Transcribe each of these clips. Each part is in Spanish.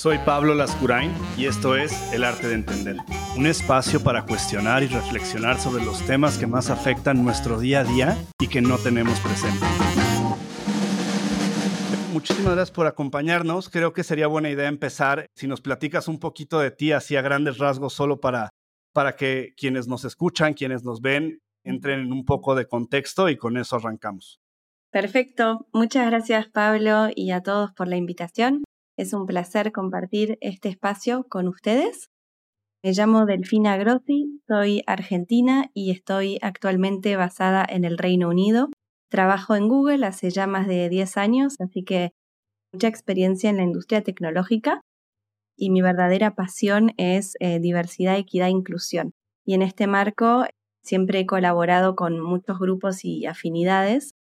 Soy Pablo Lascurain y esto es El Arte de Entender, un espacio para cuestionar y reflexionar sobre los temas que más afectan nuestro día a día y que no tenemos presente. Muchísimas gracias por acompañarnos. Creo que sería buena idea empezar si nos platicas un poquito de ti, así a grandes rasgos, solo para, para que quienes nos escuchan, quienes nos ven, entren en un poco de contexto y con eso arrancamos. Perfecto. Muchas gracias Pablo y a todos por la invitación. Es un placer compartir este espacio con ustedes. Me llamo Delfina Grossi, soy argentina y estoy actualmente basada en el Reino Unido. Trabajo en Google hace ya más de 10 años, así que mucha experiencia en la industria tecnológica y mi verdadera pasión es eh, diversidad, equidad e inclusión. Y en este marco siempre he colaborado con muchos grupos y afinidades.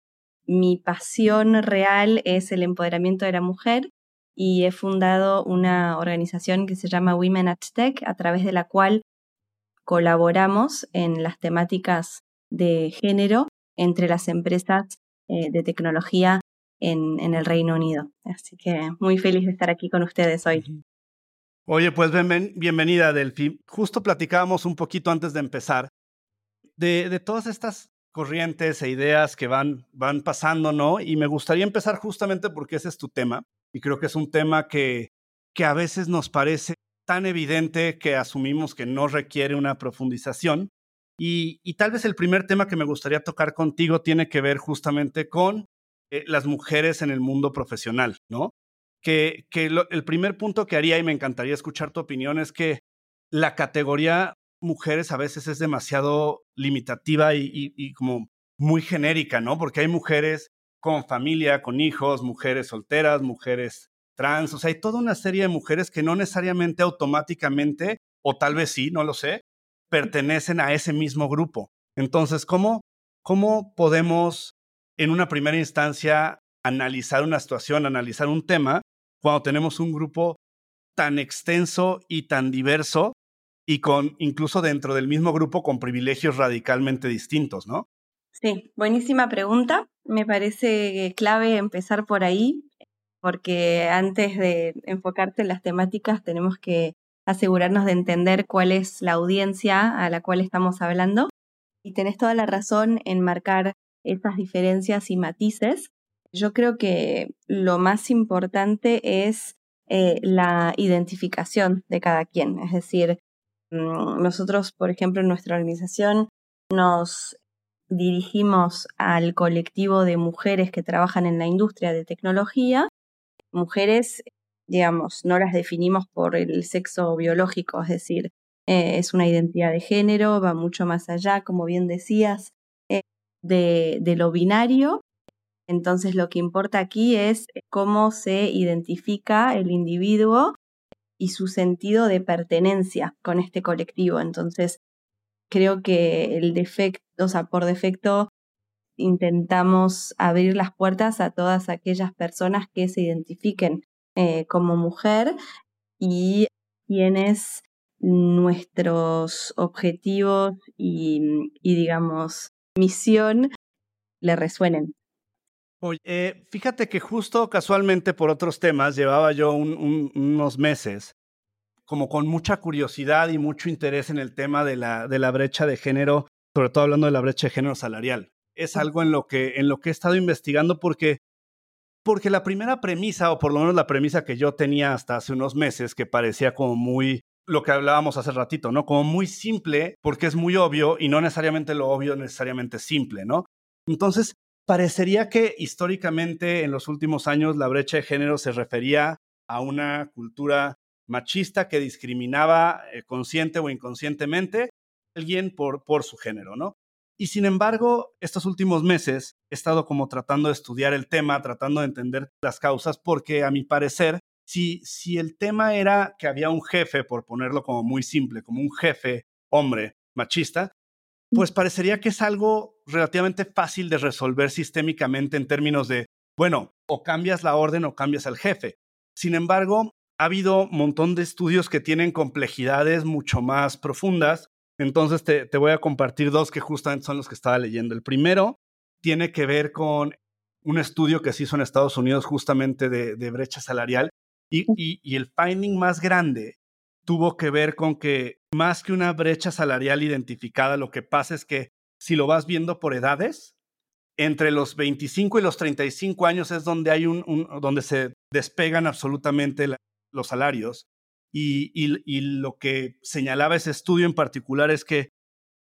Mi pasión real es el empoderamiento de la mujer y he fundado una organización que se llama Women at Tech, a través de la cual colaboramos en las temáticas de género entre las empresas eh, de tecnología en, el Reino Unido. Así que muy feliz de estar aquí con ustedes hoy. Oye, pues bienvenida, Delphi. Justo platicábamos un poquito antes de empezar de, de, todas estas corrientes e ideas que van, van pasando, ¿no? Y me gustaría empezar justamente porque ese es tu tema, y creo que es un tema que, que a veces nos parece tan evidente que asumimos que no requiere una profundización. Y, y tal vez el primer tema que me gustaría tocar contigo tiene que ver justamente con eh, las mujeres en el mundo profesional, ¿no? Que, que el primer punto que haría, y me encantaría escuchar tu opinión, es que la categoría mujeres a veces es demasiado limitativa y, como muy genérica, ¿no? Porque hay mujeres con familia, con hijos, mujeres solteras, mujeres trans, o sea, hay toda una serie de mujeres que no necesariamente automáticamente, o tal vez sí, no lo sé, pertenecen a ese mismo grupo. Entonces, ¿cómo, cómo podemos en una primera instancia analizar una situación, analizar un tema, cuando tenemos un grupo tan extenso y tan diverso y con incluso dentro del mismo grupo con privilegios radicalmente distintos, ¿no? Sí, buenísima pregunta. Me parece clave empezar por ahí, porque antes de enfocarte en las temáticas tenemos que asegurarnos de entender cuál es la audiencia a la cual estamos hablando. Y tenés toda la razón en marcar esas diferencias y matices. Yo creo que lo más importante es eh, la identificación de cada quien. Es decir, nosotros, por ejemplo, en nuestra organización nos dirigimos al colectivo de mujeres que trabajan en la industria de tecnología. Mujeres, digamos, no las definimos por el sexo biológico, es decir, eh, es una identidad de género, va mucho más allá, como bien decías, eh, de, de lo binario. Entonces lo que importa aquí es cómo se identifica el individuo y su sentido de pertenencia con este colectivo. Entonces, creo que el defecto, o sea, por defecto intentamos abrir las puertas a todas aquellas personas que se identifiquen eh, como mujer y quienes nuestros objetivos y, digamos, misión le resuenen. Oye, eh, fíjate que justo casualmente por otros temas llevaba yo unos meses como con mucha curiosidad y mucho interés en el tema de la, de la brecha de género, sobre todo hablando de la brecha de género salarial. Es algo en lo que, en lo que he estado investigando porque, porque la primera premisa, o por lo menos la premisa que yo tenía hasta hace unos meses, que parecía como muy lo que hablábamos hace ratito, ¿no? Como muy simple, porque es muy obvio y no necesariamente lo obvio necesariamente simple, ¿no? Entonces, parecería que históricamente en los últimos años la brecha de género se refería a una cultura machista que discriminaba eh, consciente o inconscientemente a alguien por, por su género, ¿no? Y sin embargo, estos últimos meses he estado como tratando de estudiar el tema, tratando de entender las causas, porque a mi parecer, si, si el tema era que había un jefe, por ponerlo como muy simple, como un jefe hombre machista, pues parecería que es algo relativamente fácil de resolver sistémicamente en términos de, bueno, o cambias la orden o cambias al jefe. Sin embargo, ha habido un montón de estudios que tienen complejidades mucho más profundas. Entonces te, voy a compartir dos que justamente son los que estaba leyendo. El primero tiene que ver con un estudio que se hizo en Estados Unidos justamente de, brecha salarial y, el finding más grande tuvo que ver con que más que una brecha salarial identificada, lo que pasa es que si lo vas viendo por edades, entre los 25 y los 35 años es donde hay un, donde se despegan absolutamente los salarios. Y, y, lo que señalaba ese estudio en particular es que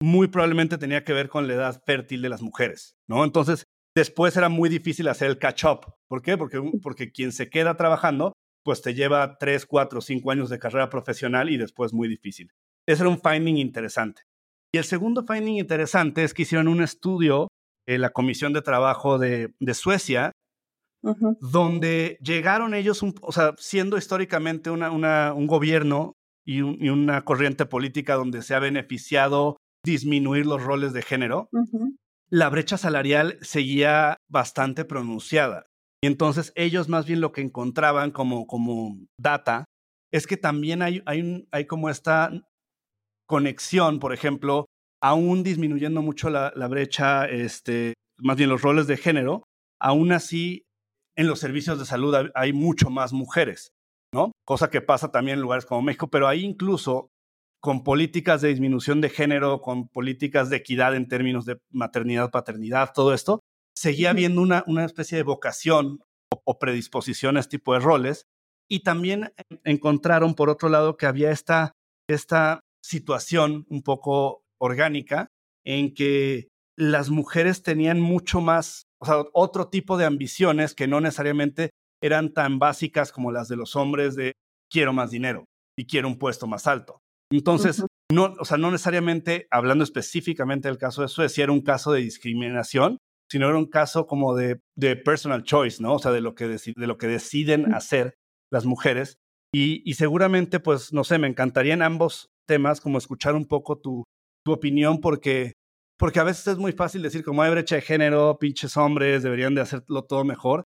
muy probablemente tenía que ver con la edad fértil de las mujeres, ¿no? Entonces, después era muy difícil hacer el catch-up. ¿Por qué? Porque, porque quien se queda trabajando, pues te lleva 3, 4, 5 años de carrera profesional y después muy difícil. Ese era un finding interesante. Y el segundo finding interesante es que hicieron un estudio en la Comisión de Trabajo de, de Suecia, donde llegaron ellos, o sea, siendo históricamente una, una, un gobierno y, y, una corriente política donde se ha beneficiado disminuir los roles de género, la brecha salarial seguía bastante pronunciada. Y entonces ellos más bien lo que encontraban como, como data es que también hay, hay, hay como esta conexión, por ejemplo, aún disminuyendo mucho la, la, brecha, este, más bien los roles de género, aún así en los servicios de salud hay mucho más mujeres, ¿no? Cosa que pasa también en lugares como México, pero ahí incluso con políticas de disminución de género, con políticas de equidad en términos de maternidad, paternidad, todo esto, seguía habiendo una, una especie de vocación o, predisposición a este tipo de roles. Y también encontraron, por otro lado, que había esta, esta situación un poco orgánica en que las mujeres tenían mucho más, o sea, otro tipo de ambiciones que no necesariamente eran tan básicas como las de los hombres de quiero más dinero y quiero un puesto más alto. Entonces, no, o sea, no necesariamente hablando específicamente del caso de Suecia, era un caso de discriminación, sino era un caso como de, de personal choice, ¿no? O sea, de lo que, de lo que deciden hacer las mujeres. Y, y, seguramente, pues, no sé, me encantaría en ambos temas como escuchar un poco tu, tu opinión, porque, porque a veces es muy fácil decir, como hay brecha de género, pinches hombres, deberían de hacerlo todo mejor.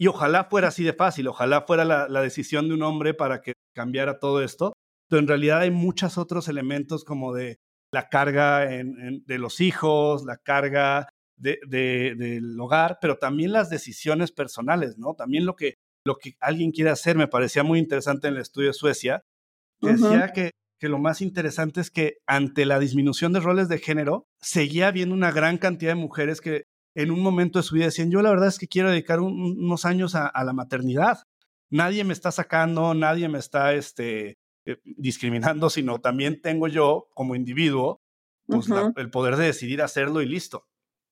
Y ojalá fuera así de fácil, ojalá fuera la, la decisión de un hombre para que cambiara todo esto, pero en realidad hay muchos otros elementos como de la carga de los hijos, la carga del hogar, pero también las decisiones personales, ¿no? También lo que, lo que alguien quiere hacer me parecía muy interesante en el estudio de Suecia, que decía que, que lo más interesante es que ante la disminución de roles de género, seguía habiendo una gran cantidad de mujeres que en un momento de su vida decían, yo la verdad es que quiero dedicar unos años a, a, la maternidad. Nadie me está sacando, nadie me está este, eh, discriminando, sino también tengo yo como individuo pues, el poder de decidir hacerlo y listo.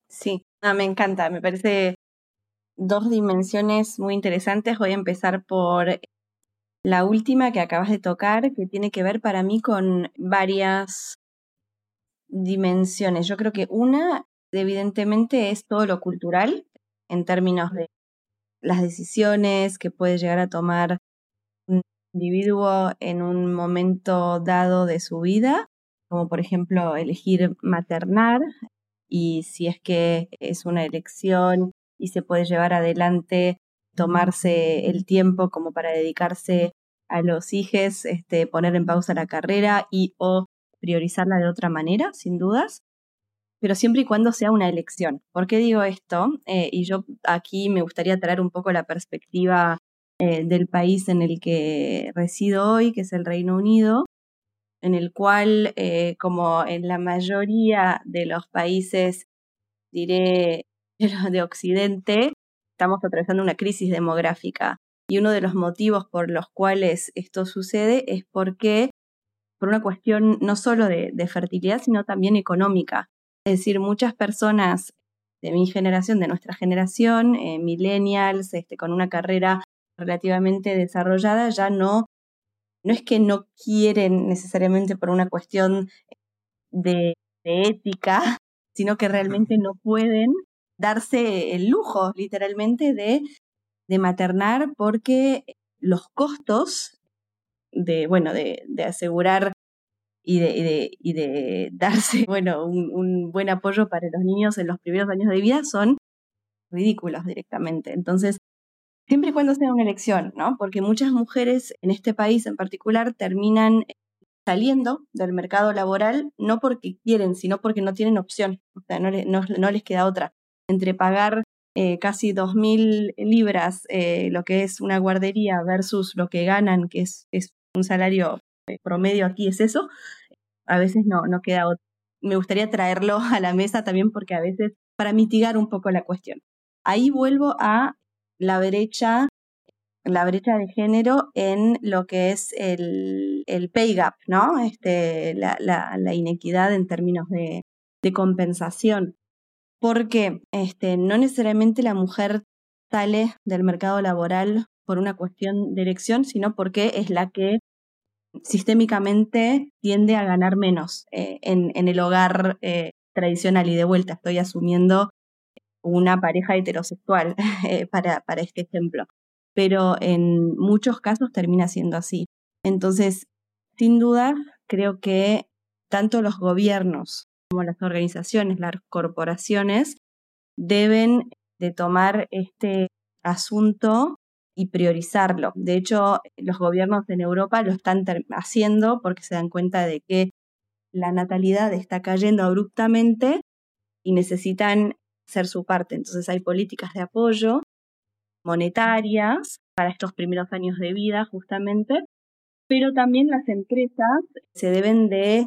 Sí, ah, me encanta, me parece dos dimensiones muy interesantes. Voy a empezar por la última que acabas de tocar, que tiene que ver para mí con varias dimensiones. Yo creo que una, evidentemente, es todo lo cultural en términos de las decisiones que puede llegar a tomar individuo en un momento dado de su vida, como por ejemplo elegir maternar y si es que es una elección y se puede llevar adelante, tomarse el tiempo como para dedicarse a los hijos, este, poner en pausa la carrera y o priorizarla de otra manera, sin dudas, pero siempre y cuando sea una elección. ¿Por qué digo esto? Eh, y yo aquí me gustaría traer un poco la perspectiva eh, del país en el que resido hoy, que es el Reino Unido, en el cual, eh, como en la mayoría de los países, diré, de Occidente, estamos atravesando una crisis demográfica. Y uno de los motivos por los cuales esto sucede es porque, por una cuestión no solo de, fertilidad, sino también económica. Es decir, muchas personas de mi generación, de nuestra generación, eh, millennials, este, con una carrera relativamente desarrollada ya no, no es que no quieren necesariamente por una cuestión de, ética, sino que realmente no pueden darse el lujo, literalmente, de, de maternar porque los costos de, bueno, de, de asegurar y de, y de, darse, bueno, un, buen apoyo para los niños en los primeros años de vida son ridículos directamente. Entonces, siempre y cuando sea una elección, ¿no? Porque muchas mujeres en este país en particular terminan saliendo del mercado laboral no porque quieren, sino porque no tienen opción, o sea, no, les queda otra. Entre pagar eh, casi 2.000 libras eh, lo que es una guardería versus lo que ganan, que es, es un salario eh, promedio aquí, es eso, a veces no, no queda otro. Me gustaría traerlo a la mesa también porque a veces para mitigar un poco la cuestión. Ahí vuelvo a la brecha, la brecha de género en lo que es el, el pay gap, ¿no? Este, la, la, la inequidad en términos de, de compensación porque este, no necesariamente la mujer sale del mercado laboral por una cuestión de elección, sino porque es la que sistémicamente tiende a ganar menos eh, en, el hogar eh, tradicional. Y de vuelta estoy asumiendo una pareja heterosexual eh, para, para este ejemplo. Pero en muchos casos termina siendo así. Entonces, sin duda, creo que tanto los gobiernos como las organizaciones, las corporaciones, deben de tomar este asunto y priorizarlo. De hecho, los gobiernos en Europa lo están haciendo porque se dan cuenta de que la natalidad está cayendo abruptamente y necesitan hacer su parte. Entonces hay políticas de apoyo monetarias para estos primeros años de vida, justamente, pero también las empresas se deben de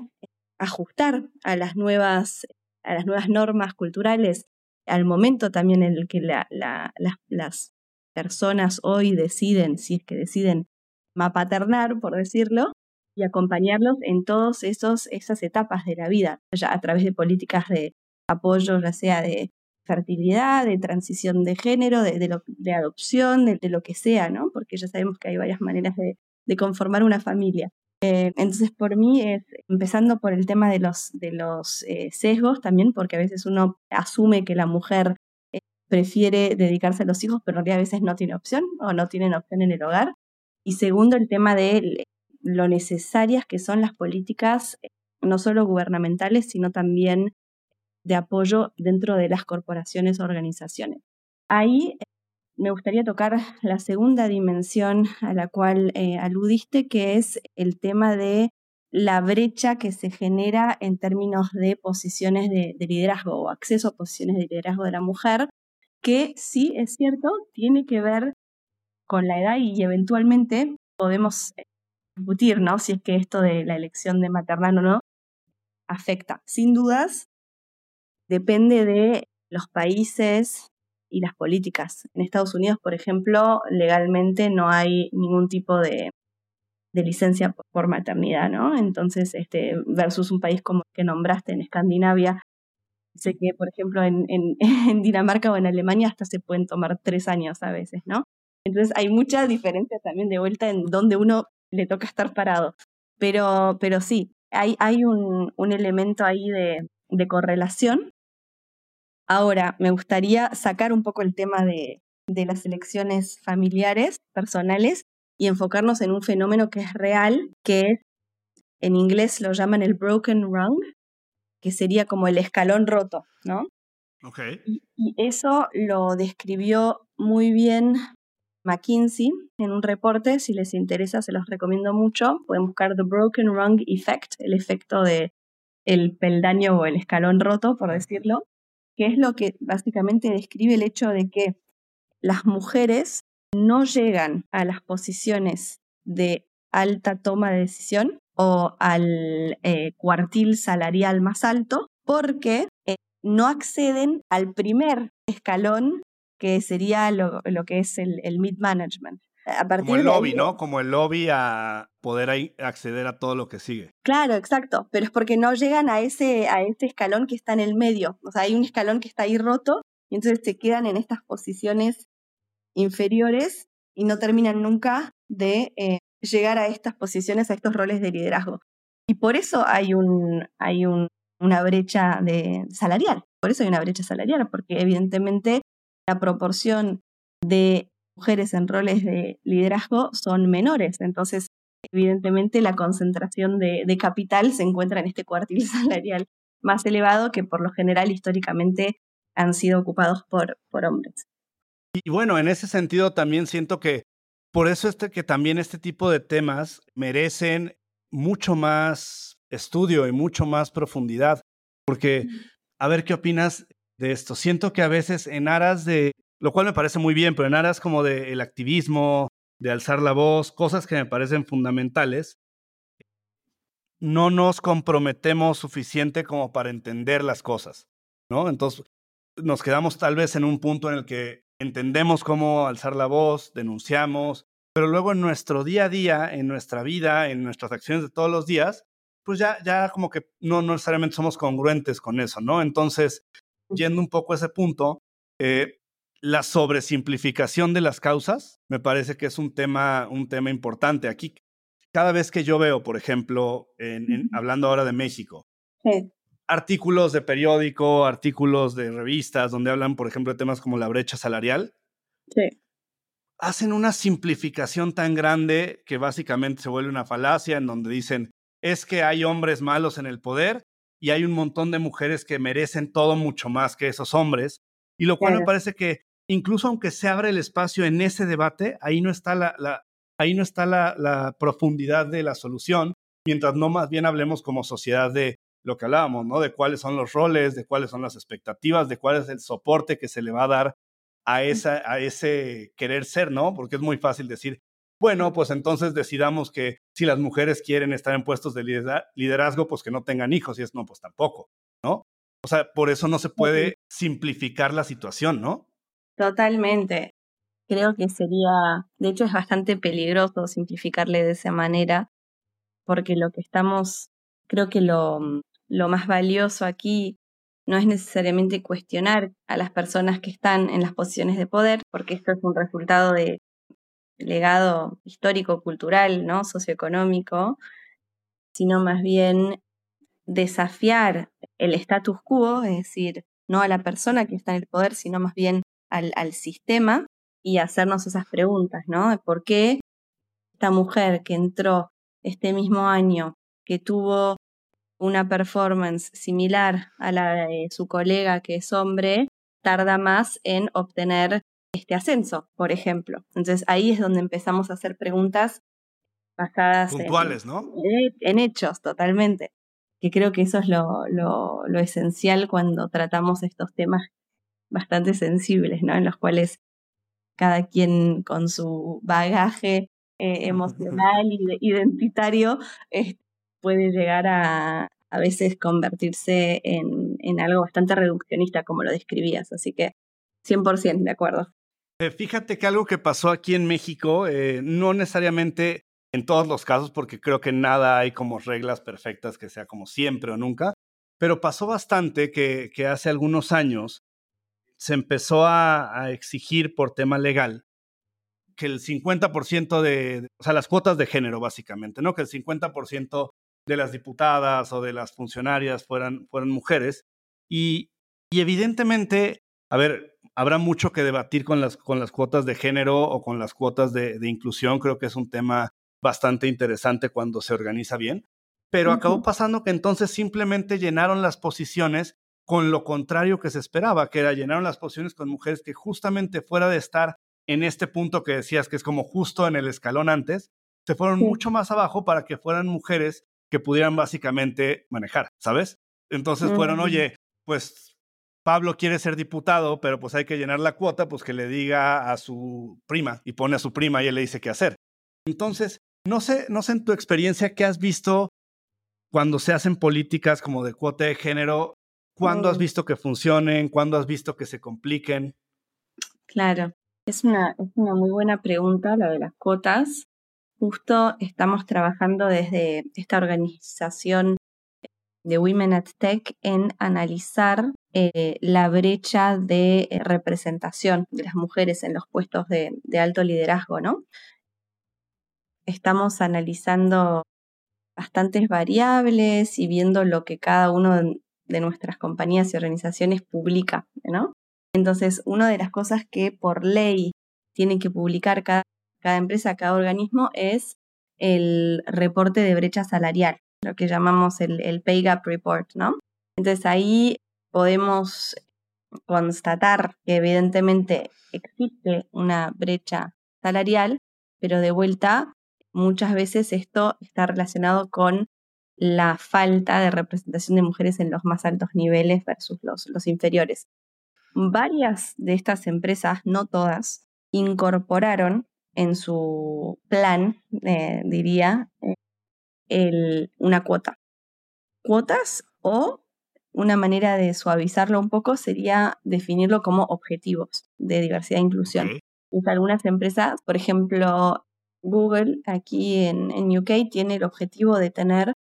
ajustar a las nuevas, a las nuevas normas culturales, al momento también en el que la, las personas hoy deciden, si es que deciden mapaternar, por decirlo, y acompañarlos en todas esas etapas de la vida, ya a través de políticas de apoyo, ya sea de fertilidad, de transición de género, de, de, adopción, de, lo que sea, ¿no? Porque ya sabemos que hay varias maneras de conformar una familia. Eh, entonces, por mí es empezando por el tema de los, de los eh, sesgos también, porque a veces uno asume que la mujer eh, prefiere dedicarse a los hijos, pero en realidad a veces no tiene opción o no tienen opción en el hogar. Y segundo, el tema de lo necesarias que son las políticas, no solo gubernamentales, sino también de apoyo dentro de las corporaciones o organizaciones. Ahí me gustaría tocar la segunda dimensión a la cual eh, aludiste, que es el tema de la brecha que se genera en términos de posiciones de, liderazgo o acceso a posiciones de liderazgo de la mujer, que sí es cierto, tiene que ver con la edad y eventualmente podemos eh, discutir, ¿no? Si es que esto de la elección de maternal o no afecta. Sin dudas, depende de los países, y las políticas. En Estados Unidos, por ejemplo, legalmente no hay ningún tipo de, licencia por maternidad, ¿no? Entonces, este, versus un país como el que nombraste en Escandinavia, sé que, por ejemplo, en, en, Dinamarca o en Alemania hasta se pueden tomar tres años a veces, ¿no? Entonces hay mucha diferencia también de vuelta en donde uno le toca estar parado. Pero, pero sí, hay, hay un, un elemento ahí de, de correlación Ahora, me gustaría sacar un poco el tema de, las elecciones familiares, personales, y enfocarnos en un fenómeno que es real, que es, en inglés lo llaman el broken rung, que sería como el escalón roto, ¿no? Okay. Y, y eso lo describió muy bien McKinsey en un reporte, si les interesa se los recomiendo mucho, pueden buscar The Broken Rung Effect, el efecto de el peldaño o el escalón roto, por decirlo, que es lo que básicamente describe el hecho de que las mujeres no llegan a las posiciones de alta toma de decisión o al eh, cuartil salarial más alto porque eh, no acceden al primer escalón que sería lo, que es el, el mid-management. Como el lobby, ¿no? Como el lobby a poder acceder a todo lo que sigue. Claro, exacto, pero es porque no llegan a ese, a ese escalón que está en el medio. O sea, hay un escalón que está ahí roto y entonces se quedan en estas posiciones inferiores y no terminan nunca de eh, llegar a estas posiciones, a estos roles de liderazgo. Y por eso hay, un, hay un, una brecha de, salarial. Por eso hay una brecha salarial, porque evidentemente la proporción de mujeres en roles de liderazgo son menores. Entonces, evidentemente, la concentración de, capital se encuentra en este cuartil salarial más elevado que por lo general históricamente han sido ocupados por, por hombres. Y bueno, en ese sentido también siento que por eso este, que también este tipo de temas merecen mucho más estudio y mucho más profundidad, porque, a ver qué opinas, de esto. Siento que a veces en aras de, lo cual me parece muy bien, pero en aras como del activismo, de alzar la voz, cosas que me parecen fundamentales, no nos comprometemos suficiente como para entender las cosas, ¿no? Entonces, nos quedamos tal vez en un punto en el que entendemos cómo alzar la voz, denunciamos, pero luego en nuestro día a día, en nuestra vida, en nuestras acciones de todos los días, pues ya, ya como que no, necesariamente somos congruentes con eso, ¿no? Entonces, yendo un poco a ese punto, eh, la sobresimplificación de las causas me parece que es un tema, un tema importante. Aquí, cada vez que yo veo, por ejemplo, hablando ahora de México, artículos de periódico, artículos de revistas donde hablan, por ejemplo, de temas como la brecha salarial, hacen una simplificación tan grande que básicamente se vuelve una falacia en donde dicen, es que hay hombres malos en el poder y hay un montón de mujeres que merecen todo mucho más que esos hombres. Y lo cual me parece que incluso aunque se abre el espacio en ese debate, ahí no está la, ahí no está la, profundidad de la solución, mientras no más bien hablemos como sociedad de lo que hablábamos, ¿no? De cuáles son los roles, de cuáles son las expectativas, de cuál es el soporte que se le va a dar a, esa, a ese querer ser, ¿no? Porque es muy fácil decir, bueno, pues entonces decidamos que si las mujeres quieren estar en puestos de liderazgo, pues que no tengan hijos, y es no, pues tampoco, ¿no? O sea, por eso no se puede simplificar la situación, ¿no? Totalmente. Creo que sería, de hecho es bastante peligroso simplificarle de esa manera, porque lo que estamos, creo que lo, lo más valioso aquí no es necesariamente cuestionar a las personas que están en las posiciones de poder, porque esto es un resultado de legado histórico, cultural, ¿no? socioeconómico, sino más bien desafiar el status quo, es decir, no a la persona que está en el poder, sino más bien al, al sistema y hacernos esas preguntas, ¿no? ¿Por qué esta mujer que entró este mismo año, que tuvo una performance similar a la de su colega que es hombre, tarda más en obtener este ascenso, por ejemplo. Entonces ahí es donde empezamos a hacer preguntas basadas puntuales, ¿no? En, hechos, totalmente. Que creo que eso es lo, lo, lo, esencial cuando tratamos estos temas bastante sensibles, ¿no? En los cuales cada quien con su bagaje eh, emocional y identitario puede llegar a a veces convertirse en, en algo bastante reduccionista, como lo describías. Así que 100% de acuerdo. Eh, fíjate que algo que pasó aquí en México, eh, no necesariamente en todos los casos, porque creo que nada hay como reglas perfectas que sea como siempre o nunca, pero pasó bastante que, que hace algunos años se empezó a, exigir por tema legal que el 50% de, o sea, las cuotas de género básicamente, ¿no? Que el 50% de las diputadas o de las funcionarias fueran, fueran mujeres. Y, y evidentemente, a ver, habrá mucho que debatir con las, con las cuotas de género o con las cuotas de, inclusión. Creo que es un tema bastante interesante cuando se organiza bien. Pero acabó pasando que entonces simplemente llenaron las posiciones con lo contrario que se esperaba, que era llenaron las posiciones con mujeres que justamente fuera de estar en este punto que decías que es como justo en el escalón antes, se fueron mucho más abajo para que fueran mujeres que pudieran básicamente manejar, ¿sabes? Entonces fueron, oye, pues Pablo quiere ser diputado, pero pues hay que llenar la cuota, pues que le diga a su prima y pone a su prima y él le dice qué hacer. Entonces, no sé, no sé en tu experiencia qué has visto cuando se hacen políticas como de cuota de género, ¿cuándo has mm. visto que funcionen? ¿Cuándo has visto que se compliquen? Claro, es una, es una muy buena pregunta la de las cuotas. Justo estamos trabajando desde esta organización de Women at Tech en analizar eh, la brecha de eh, representación de las mujeres en los puestos de, alto liderazgo, ¿no? Estamos analizando bastantes variables y viendo lo que cada uno de nuestras compañías y organizaciones publica, ¿no? Entonces, una de las cosas que por ley tiene que publicar cada, empresa, cada organismo, es el reporte de brecha salarial lo que llamamos el, Pay Gap Report, ¿no? Entonces ahí podemos constatar que evidentemente existe una brecha salarial, pero de vuelta, muchas veces esto está relacionado con la falta de representación de mujeres en los más altos niveles versus los, los inferiores. varias de estas empresas, no todas, incorporaron en su plan, eh, diría, eh, una cuota. Cuotas o una manera de suavizarlo un poco sería definirlo como objetivos de diversidad e inclusión. algunas empresas, por ejemplo, Google aquí en, en UK tiene el objetivo de tener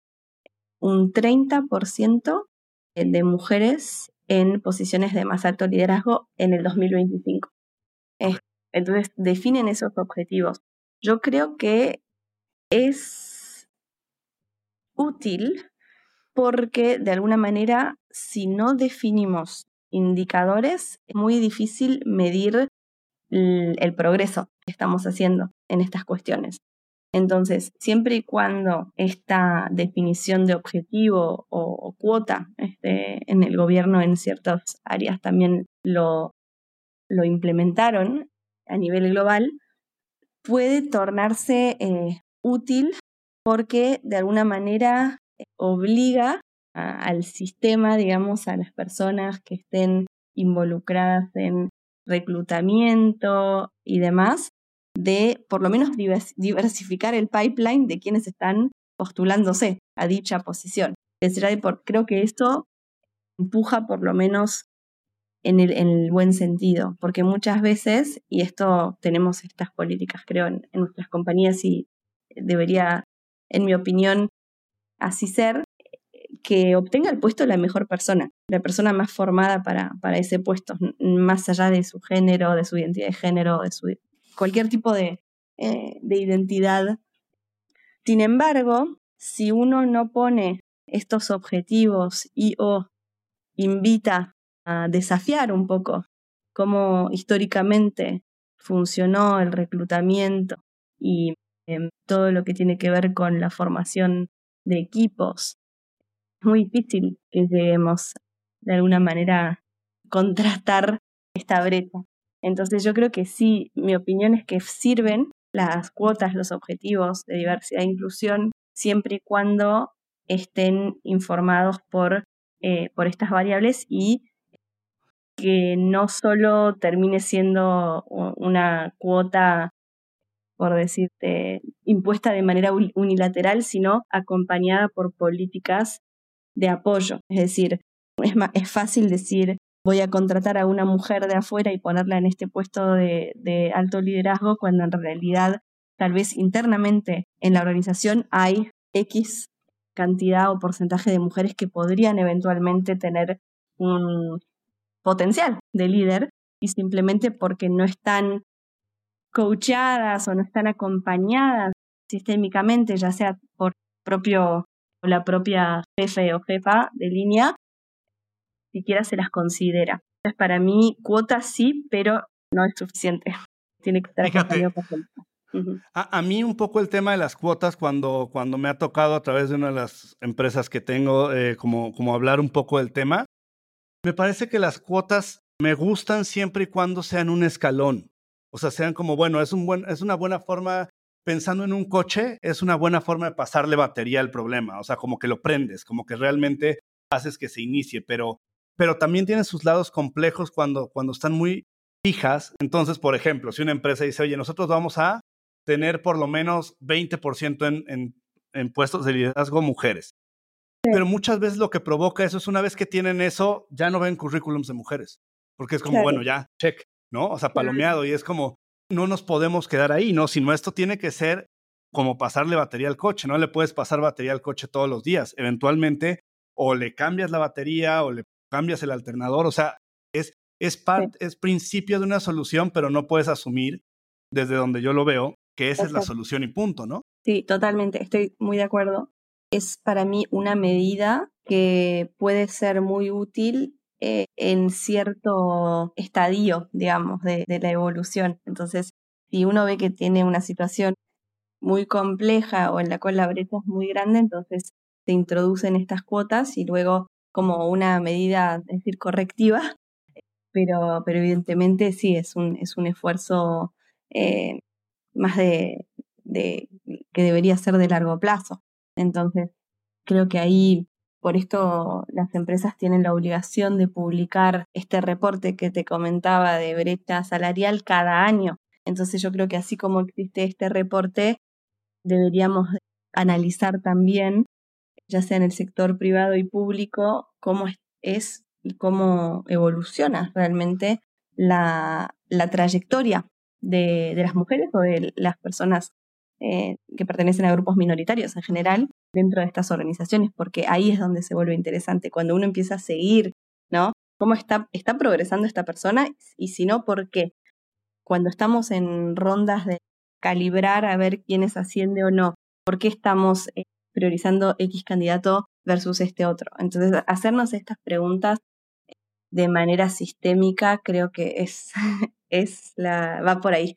un 30% de mujeres en posiciones de más alto liderazgo en el 2025. Entonces, definen esos objetivos. Yo creo que es útil porque de alguna manera, si no definimos indicadores, es muy difícil medir el, progreso que estamos haciendo en estas cuestiones. Entonces, siempre y cuando esta definición de objetivo o, cuota en el gobierno en ciertas áreas también lo, implementaron a nivel global, puede tornarse eh, útil porque de alguna manera obliga al sistema, digamos, a las personas que estén involucradas en reclutamiento y demás, de por lo menos diversificar el pipeline de quienes están postulándose a dicha posición. creo que esto empuja por lo menos en el, en el, buen sentido, porque muchas veces, y esto tenemos estas políticas creo en, en nuestras compañías y debería, en mi opinión, así ser, que obtenga el puesto la mejor persona, la persona más formada para, para ese puesto, más allá de su género, de su identidad de género, de su cualquier tipo de, eh, de identidad. Sin embargo, si uno no pone estos objetivos y o invita a desafiar un poco cómo históricamente funcionó el reclutamiento y em, todo lo que tiene que ver con la formación de equipos, es muy difícil que lleguemos de alguna manera contrastar esta brecha. Entonces yo creo que sí, mi opinión es que sirven las cuotas, los objetivos de diversidad e inclusión, siempre y cuando estén informados por, eh, por estas variables y que no solo termine siendo una cuota por decirte, impuesta de manera unilateral, sino acompañada por políticas de apoyo. Es decir, es, es fácil decir, voy a contratar a una mujer de afuera y ponerla en este puesto de, alto liderazgo, cuando en realidad tal vez internamente en la organización hay X cantidad o porcentaje de mujeres que podrían eventualmente tener un potencial de líder y simplemente porque no están coachadas o no están acompañadas sistémicamente, ya sea por propio la propia jefe o jefa de línea, siquiera se las considera. Entonces, para mí, cuotas sí, pero no es suficiente. Tiene que estar acompañado por a, a, mí un poco el tema de las cuotas, cuando, cuando me ha tocado a través de una de las empresas que tengo, eh, como, como hablar un poco del tema, me parece que las cuotas me gustan siempre y cuando sean un escalón. O sea, sean como, bueno, es, un buen, es una buena forma, pensando en un coche, es una buena forma de pasarle batería al problema. O sea, como que lo prendes, como que realmente haces que se inicie, pero, pero también tiene sus lados complejos cuando, cuando están muy fijas. Entonces, por ejemplo, si una empresa dice, oye, nosotros vamos a tener por lo menos 20% en, en, en puestos de liderazgo mujeres. Pero muchas veces lo que provoca eso es una vez que tienen eso, ya no ven currículums de mujeres. Porque es como, bueno, ya, check. ¿no? O sea, palomeado y es como, no nos podemos quedar ahí, ¿no? Sino esto tiene que ser como pasarle batería al coche, no le puedes pasar batería al coche todos los días. Eventualmente, o le cambias la batería o le cambias el alternador, o sea, es, es, parte, es principio de una solución, pero no puedes asumir desde donde yo lo veo que esa es la solución y punto, ¿no? Sí, totalmente, estoy muy de acuerdo. Es para mí una medida que puede ser muy útil eh, en cierto estadio, digamos, de, la evolución. Entonces, si uno ve que tiene una situación muy compleja o en la cual la brecha es muy grande, entonces se introducen estas cuotas y luego como una medida, es decir, correctiva, pero, pero evidentemente sí, es un, es un esfuerzo eh, más de, de, que debería ser de largo plazo. Entonces, creo que ahí por esto las empresas tienen la obligación de publicar este reporte que te comentaba de brecha salarial cada año. Entonces yo creo que así como existe este reporte, deberíamos analizar también, ya sea en el sector privado y público, cómo es y cómo evoluciona realmente la, trayectoria de, las mujeres o de las personas eh, que pertenecen a grupos minoritarios en general dentro de estas organizaciones, porque ahí es donde se vuelve interesante, cuando uno empieza a seguir, ¿no? ¿Cómo está, está progresando esta persona? Y si no, ¿por qué? Cuando estamos en rondas de calibrar a ver quién es asciende o no, ¿por qué estamos eh, priorizando X candidato versus este otro? Entonces, hacernos estas preguntas de manera sistémica creo que es, es la, va por ahí.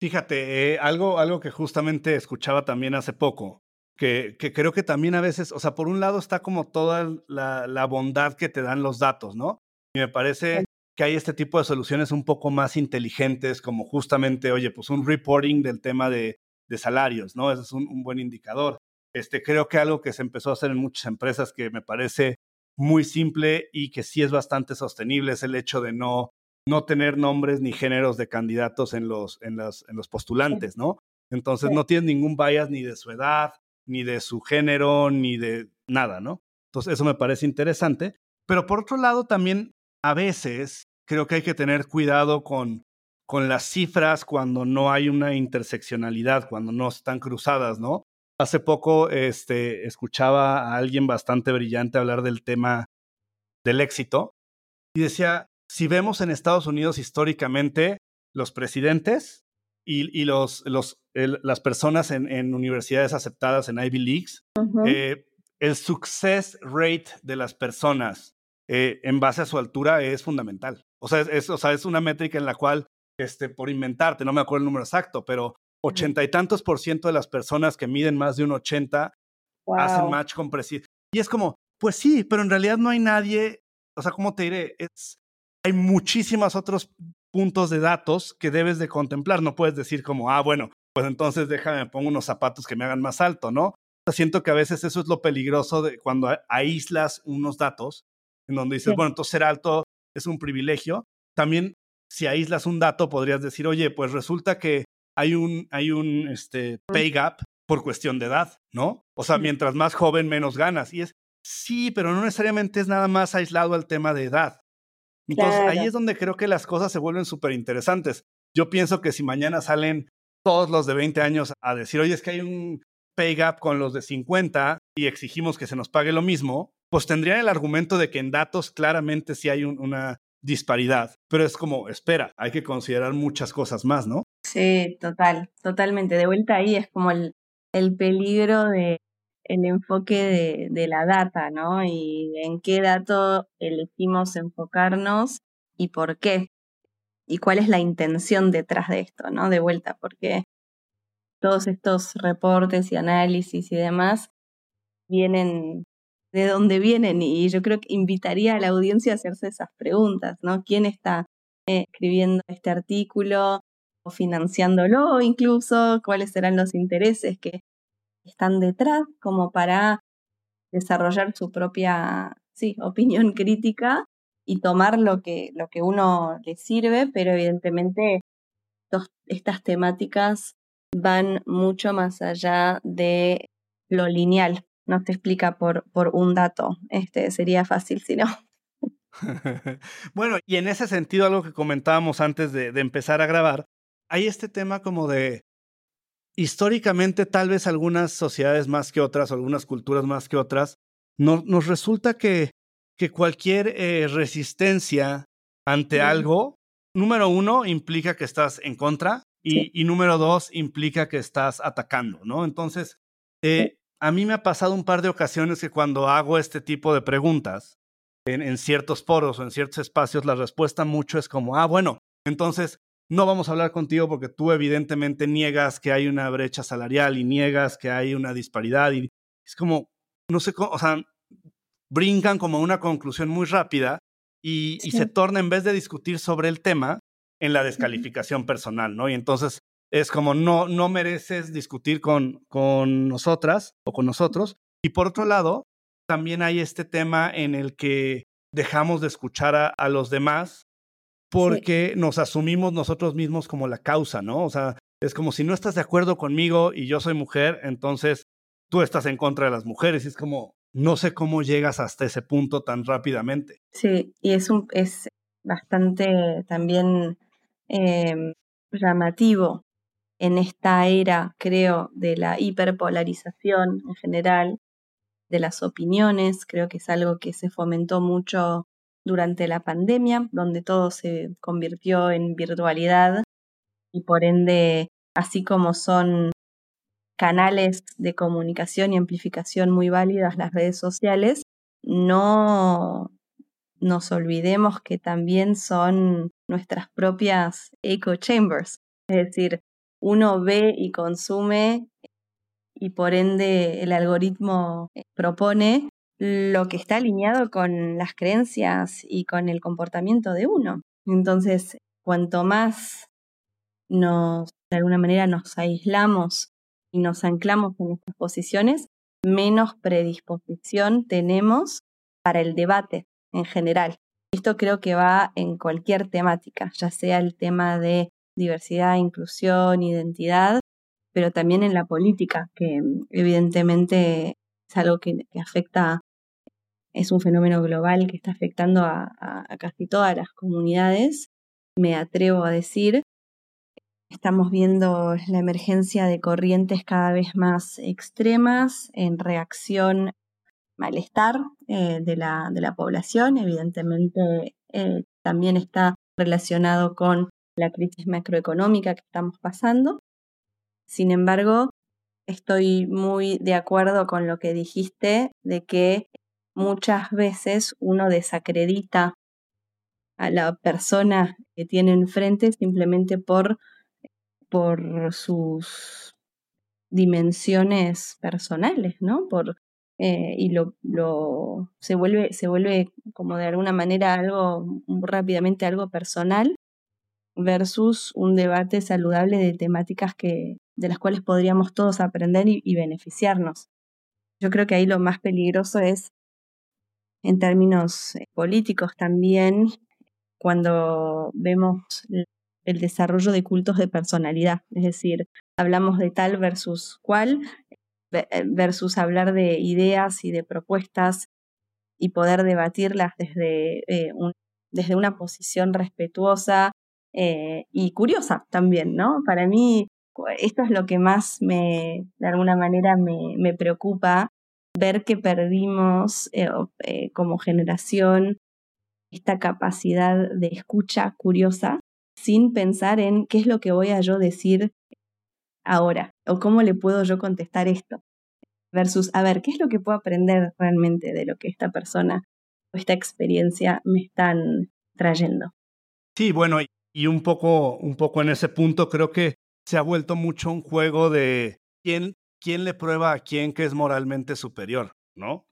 Fíjate, eh, algo, algo que justamente escuchaba también hace poco, que, que, creo que también a veces, o sea, por un lado está como toda la, la bondad que te dan los datos, ¿no? Y me parece que hay este tipo de soluciones un poco más inteligentes, como justamente, oye, pues un reporting del tema de, de salarios, ¿no? Ese es un, un, buen indicador. Este, creo que algo que se empezó a hacer en muchas empresas que me parece muy simple y que sí es bastante sostenible es el hecho de no no tener nombres ni géneros de candidatos en los, en los, en los postulantes, ¿no? Entonces no tienen ningún bias ni de su edad, ni de su género, ni de nada, ¿no? Entonces eso me parece interesante. Pero por otro lado, también a veces creo que hay que tener cuidado con, con las cifras cuando no hay una interseccionalidad, cuando no están cruzadas, ¿no? Hace poco este, escuchaba a alguien bastante brillante hablar del tema del éxito y decía, si vemos en Estados Unidos históricamente los presidentes y, los, los, las personas en, universidades aceptadas en Ivy Leagues, eh, el success rate de las personas eh, en base a su altura es fundamental. O sea es, o sea, es una métrica en la cual, este, por inventarte, no me acuerdo el número exacto, pero ochenta y tantos por ciento de las personas que miden más de un ochenta hacen match con. Y es como, pues sí, pero en realidad no hay nadie, o sea, ¿cómo te diré? Es, hay muchísimos otros puntos de datos que debes de contemplar. No puedes decir como, ah, bueno, pues entonces déjame, pongo unos zapatos que me hagan más alto, ¿no? Siento que a veces eso es lo peligroso de cuando aíslas unos datos, en donde dices, bueno, entonces ser alto es un privilegio. También, si aíslas un dato, podrías decir, oye, pues resulta que hay un, hay un este, pay gap por cuestión de edad, ¿no? O sea, mientras más joven, menos ganas. Y es, sí, pero no necesariamente es nada más aislado al tema de edad. Entonces ahí es donde creo que las cosas se vuelven súper interesantes. Yo pienso que si mañana salen todos los de 20 años a decir, oye, es que hay un pay gap con los de 50 y exigimos que se nos pague lo mismo, pues tendrían el argumento de que en datos claramente sí hay una disparidad, pero es como, espera, hay que considerar muchas cosas más, ¿no? Sí, total, totalmente. De vuelta ahí es como el, el peligro de el enfoque de, la data, ¿no? Y en qué dato elegimos enfocarnos y por qué. Y cuál es la intención detrás de esto, ¿no? De vuelta, porque todos estos reportes y análisis y demás vienen de dónde vienen y yo creo que invitaría a la audiencia a hacerse esas preguntas, ¿no? ¿Quién está eh, escribiendo este artículo financiándolo incluso? ¿Cuáles serán los intereses que están detrás como para desarrollar su propia sí, opinión crítica y tomar lo que, lo que uno le sirve, pero evidentemente estas temáticas van mucho más allá de lo lineal. No se explica por, por un dato. Este sería fácil si no. bueno, y en ese sentido, algo que comentábamos antes de empezar a grabar, hay este tema como de históricamente tal vez algunas sociedades más que otras o algunas culturas más que otras, no, nos resulta que, que cualquier eh, resistencia ante algo, número uno, implica que estás en contra y, número dos, implica que estás atacando, ¿no? Entonces, eh, a mí me ha pasado un par de ocasiones que cuando hago este tipo de preguntas en, en ciertos foros o en ciertos espacios, la respuesta mucho es como, ah, bueno, entonces no vamos a hablar contigo porque tú evidentemente niegas que hay una brecha salarial y niegas que hay una disparidad y es como, no sé, cómo, o sea, brincan como una conclusión muy rápida y, se torna, en vez de discutir sobre el tema, en la descalificación personal, ¿no? Y entonces es como, no, no mereces discutir con, con nosotras o con nosotros. Y por otro lado, también hay este tema en el que dejamos de escuchar a, los demás porque nos asumimos nosotros mismos como la causa, ¿no? O sea, es como si no estás de acuerdo conmigo y yo soy mujer, entonces tú estás en contra de las mujeres. Y es como, no sé cómo llegas hasta ese punto tan rápidamente. Sí, y es, un, es bastante también em, llamativo en esta era, creo, de la hiperpolarización en general, de las opiniones, creo que es algo que se fomentó mucho durante la pandemia, donde todo se convirtió en virtualidad y por ende, así como son canales de comunicación y amplificación muy válidas las redes sociales, no nos olvidemos que también son nuestras propias echo chambers, es decir, uno ve y consume y por ende el algoritmo eh, propone lo que está alineado con las creencias y con el comportamiento de uno. Entonces, cuanto más nos, de alguna manera, nos aislamos y nos anclamos en nuestras posiciones, menos predisposición tenemos para el debate en general. Esto creo que va en cualquier temática, ya sea el tema de diversidad, inclusión, identidad, pero también en la política, que mm, evidentemente es algo que, afecta, es un fenómeno global que está afectando a, casi todas las comunidades, me atrevo a decir. Estamos viendo la emergencia de corrientes cada vez más extremas en reacción malestar eh, de, la, de, la, población. Evidentemente eh, también está relacionado con la crisis macroeconómica que estamos pasando. Sin embargo, estoy muy de acuerdo con lo que dijiste de que muchas veces uno desacredita a la persona que tiene enfrente simplemente por, por sus dimensiones personales, ¿no? Por, eh, y lo, lo, se, vuelve, se vuelve como de alguna manera algo rápidamente algo personal versus un debate saludable de temáticas que, de las cuales podríamos todos aprender y, beneficiarnos. Yo creo que ahí lo más peligroso es, en términos eh, políticos también, cuando vemos el desarrollo de cultos de personalidad, es decir, hablamos de tal versus cual, eh, versus hablar de ideas y de propuestas y poder debatirlas desde, eh, desde una posición respetuosa y curiosa también, ¿no? Para mí esto es lo que más me, de alguna manera, me, me preocupa, ver que perdimos eh, eh, como generación esta capacidad de escucha curiosa sin pensar en qué es lo que voy a yo decir ahora o cómo le puedo yo contestar esto versus a ver qué es lo que puedo aprender realmente de lo que esta persona o esta experiencia me están trayendo. Sí, bueno, y un poco, un poco en ese punto creo que se ha vuelto mucho un juego de quién, quién le prueba a quién que es moralmente superior, ¿no?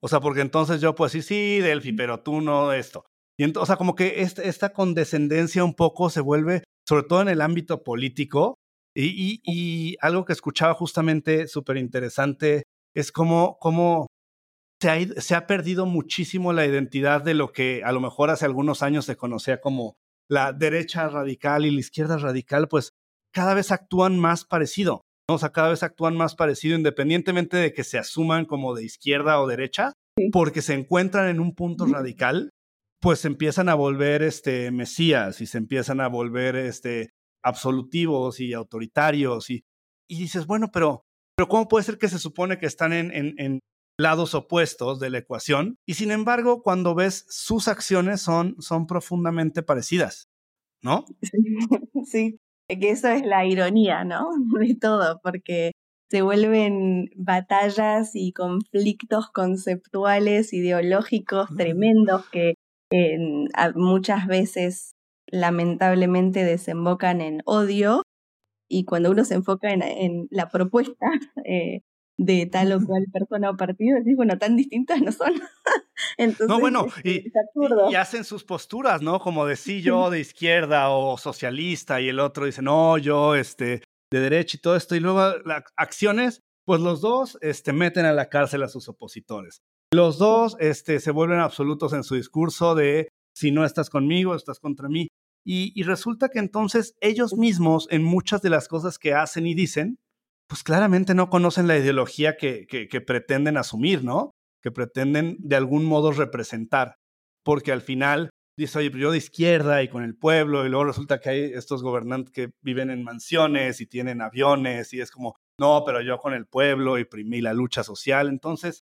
O sea, porque entonces yo pues sí, sí, Delphi, pero tú no esto. Y entonces, o sea, como que este, esta condescendencia un poco se vuelve, sobre todo en el ámbito político, y, y, algo que escuchaba justamente súper interesante es cómo, cómo se, ha, se ha perdido muchísimo la identidad de lo que a lo mejor hace algunos años se conocía como la derecha radical y la izquierda radical, pues cada vez actúan más parecido. O sea, cada vez actúan más parecido independientemente de que se asuman como de izquierda o derecha, porque se encuentran en un punto radical, pues se empiezan a volver este, mesías y se empiezan a volver este, absolutivos y autoritarios. Y, y dices, bueno, pero, pero ¿cómo puede ser que se supone que están en, en lados opuestos de la ecuación y sin embargo cuando ves sus acciones son, son profundamente parecidas, ¿no? Sí, que eso es la ironía, ¿no? De todo, porque se vuelven batallas y conflictos conceptuales, ideológicos tremendos que muchas veces lamentablemente desembocan en odio y cuando uno se enfoca en, la propuesta, eh, de tal o cual persona o partido, decís, bueno, tan distintas no son. Entonces, no, bueno, y, y, hacen sus posturas, ¿no? Como de sí, yo de izquierda o socialista, y el otro dice, no, yo este, de derecha y todo esto, y luego las acciones, pues los dos este, meten a la cárcel a sus opositores. Los dos este, se vuelven absolutos en su discurso de si no estás conmigo, estás contra mí. Y, resulta que entonces ellos mismos, en muchas de las cosas que hacen y dicen, pues claramente no conocen la ideología que, que, pretenden asumir, ¿no? Que pretenden de algún modo representar. Porque al final dice, oye, yo de izquierda y con el pueblo, y luego resulta que hay estos gobernantes que viven en mansiones y tienen aviones, y es como, no, pero yo con el pueblo y, y la lucha social. Entonces,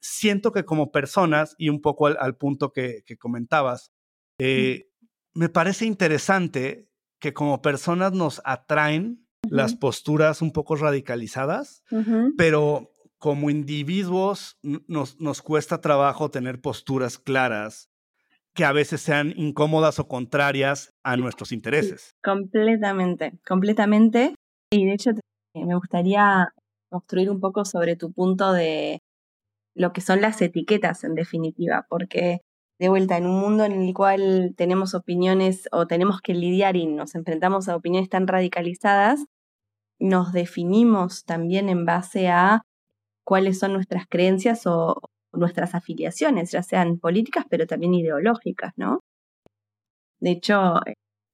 siento que como personas, y un poco al, punto que, comentabas, eh, me parece interesante que como personas nos atraen las posturas un poco radicalizadas, pero como individuos nos, nos cuesta trabajo tener posturas claras que a veces sean incómodas o contrarias a nuestros intereses. completamente, completamente. Y de hecho me gustaría construir un poco sobre tu punto de lo que son las etiquetas en definitiva, porque de vuelta, en un mundo en el cual tenemos opiniones o tenemos que lidiar y nos enfrentamos a opiniones tan radicalizadas, nos definimos también en base a cuáles son nuestras creencias o nuestras afiliaciones, ya sean políticas, pero también ideológicas, ¿no? De hecho,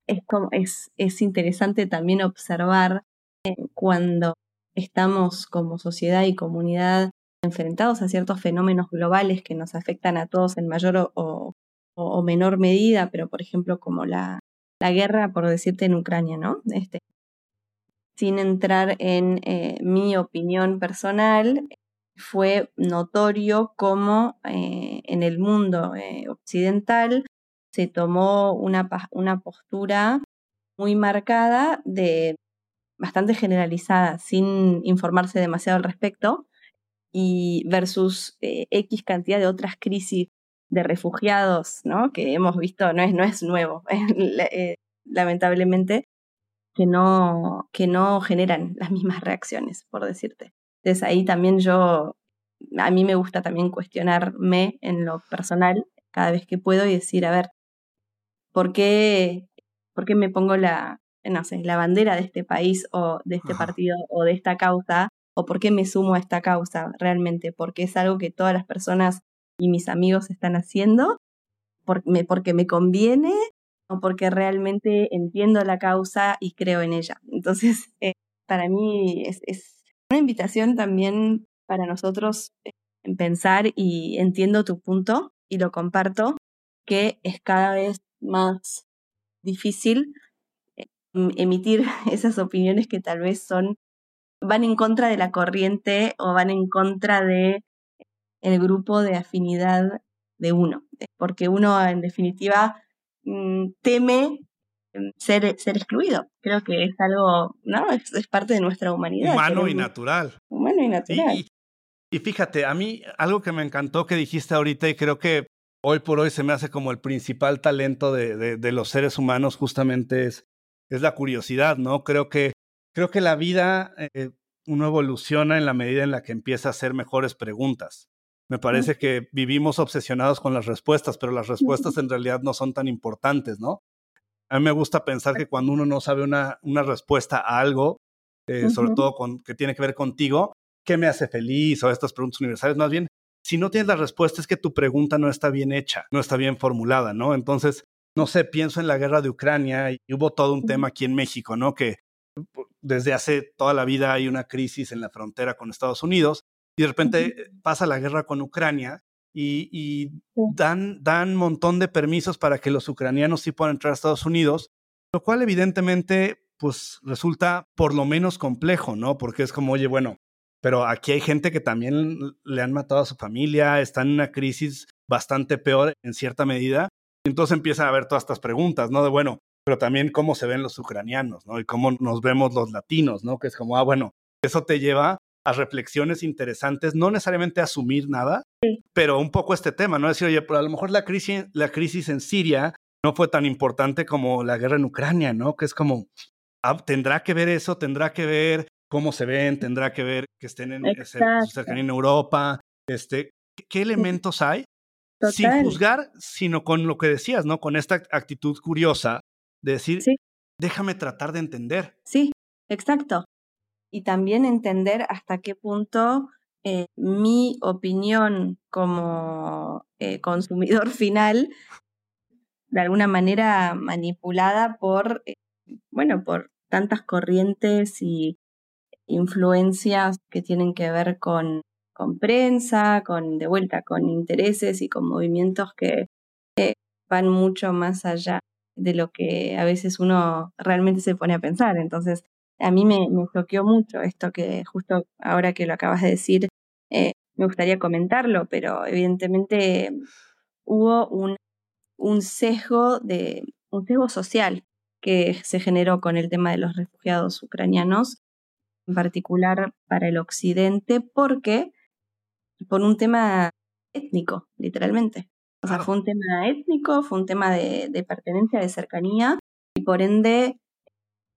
es, es, es interesante también observar eh, cuando estamos como sociedad y comunidad enfrentados a ciertos fenómenos globales que nos afectan a todos en mayor o, menor medida, pero por ejemplo como la, guerra, por decirte, en Ucrania, ¿no? Este, sin entrar en eh, mi opinión personal, fue notorio cómo eh, en el mundo eh, occidental se tomó una, una postura muy marcada de bastante generalizada, sin informarse demasiado al respecto, y versus X cantidad de otras crisis de refugiados, ¿no? Que hemos visto, no es, no es nuevo, lamentablemente, que no, que no generan las mismas reacciones, por decirte. Entonces ahí también yo, a mí me gusta también cuestionarme en lo personal cada vez que puedo y decir, a ver, ¿por qué, por qué me pongo la, no sé, la bandera de este país o de este partido o de esta causa o por qué me sumo a esta causa realmente, porque es algo que todas las personas y mis amigos están haciendo, porque me conviene o porque realmente entiendo la causa y creo en ella. Entonces, eh, para mí es, una invitación también para nosotros eh, en pensar y entiendo tu punto y lo comparto, que es cada vez más difícil eh, emitir esas opiniones que tal vez son van en contra de la corriente o van en contra de el grupo de afinidad de uno, porque uno en definitiva mm, teme ser, ser excluido. Creo que es algo, ¿no? Es, parte de nuestra humanidad. Humano y natural. Humano y natural. Y, fíjate, a mí algo que me encantó que dijiste ahorita y creo que hoy por hoy se me hace como el principal talento de, de, los seres humanos justamente es, es la curiosidad, ¿no? Creo que creo que la vida eh, uno evoluciona en la medida en la que empieza a hacer mejores preguntas. Me parece que vivimos obsesionados con las respuestas, pero las respuestas en realidad no son tan importantes, ¿no? A mí me gusta pensar que cuando uno no sabe una, una respuesta a algo, eh, sobre todo con, que tiene que ver contigo, ¿qué me hace feliz? O estas preguntas universales, más bien, si no tienes la respuesta es que tu pregunta no está bien hecha, no está bien formulada, ¿no? Entonces, no sé, pienso en la guerra de Ucrania y hubo todo un tema aquí en México, ¿no? Que desde hace toda la vida hay una crisis en la frontera con Estados Unidos y de repente pasa la guerra con Ucrania y, dan, dan un montón de permisos para que los ucranianos sí puedan entrar a Estados Unidos, lo cual evidentemente pues resulta por lo menos complejo, ¿no? Porque es como, oye, bueno, pero aquí hay gente que también le han matado a su familia, está en una crisis bastante peor en cierta medida. Entonces empiezan a haber todas estas preguntas, ¿no? De, bueno, pero también cómo se ven los ucranianos, ¿no? Y cómo nos vemos los latinos, ¿no? Que es como, ah, bueno, eso te lleva a reflexiones interesantes, no necesariamente a asumir nada, pero un poco este tema, ¿no? Decir, oye, pero a lo mejor la crisis, la crisis en Siria no fue tan importante como la guerra en Ucrania, ¿no? Que es como, ah, tendrá que ver eso, tendrá que ver cómo se ven, tendrá que ver que estén en, cercanía en Europa, este, ¿qué elementos hay? Sin juzgar, sino con lo que decías, ¿no? Con esta actitud curiosa de decir, déjame tratar de entender. Sí, exacto. Y también entender hasta qué punto eh, mi opinión como eh, consumidor final, de alguna manera manipulada por, eh, bueno, por tantas corrientes y influencias que tienen que ver con, con prensa, con de vuelta, con intereses y con movimientos que van mucho más allá de lo que a veces uno realmente se pone a pensar. Entonces, a mí me, me choqueó mucho esto que justo ahora que lo acabas de decir, eh, me gustaría comentarlo, pero evidentemente hubo un, un sesgo de un sesgo social que se generó con el tema de los refugiados ucranianos, en particular para el occidente, porque por un tema étnico, literalmente. O sea, fue un tema étnico, fue un tema de, de pertenencia, de cercanía, y por ende,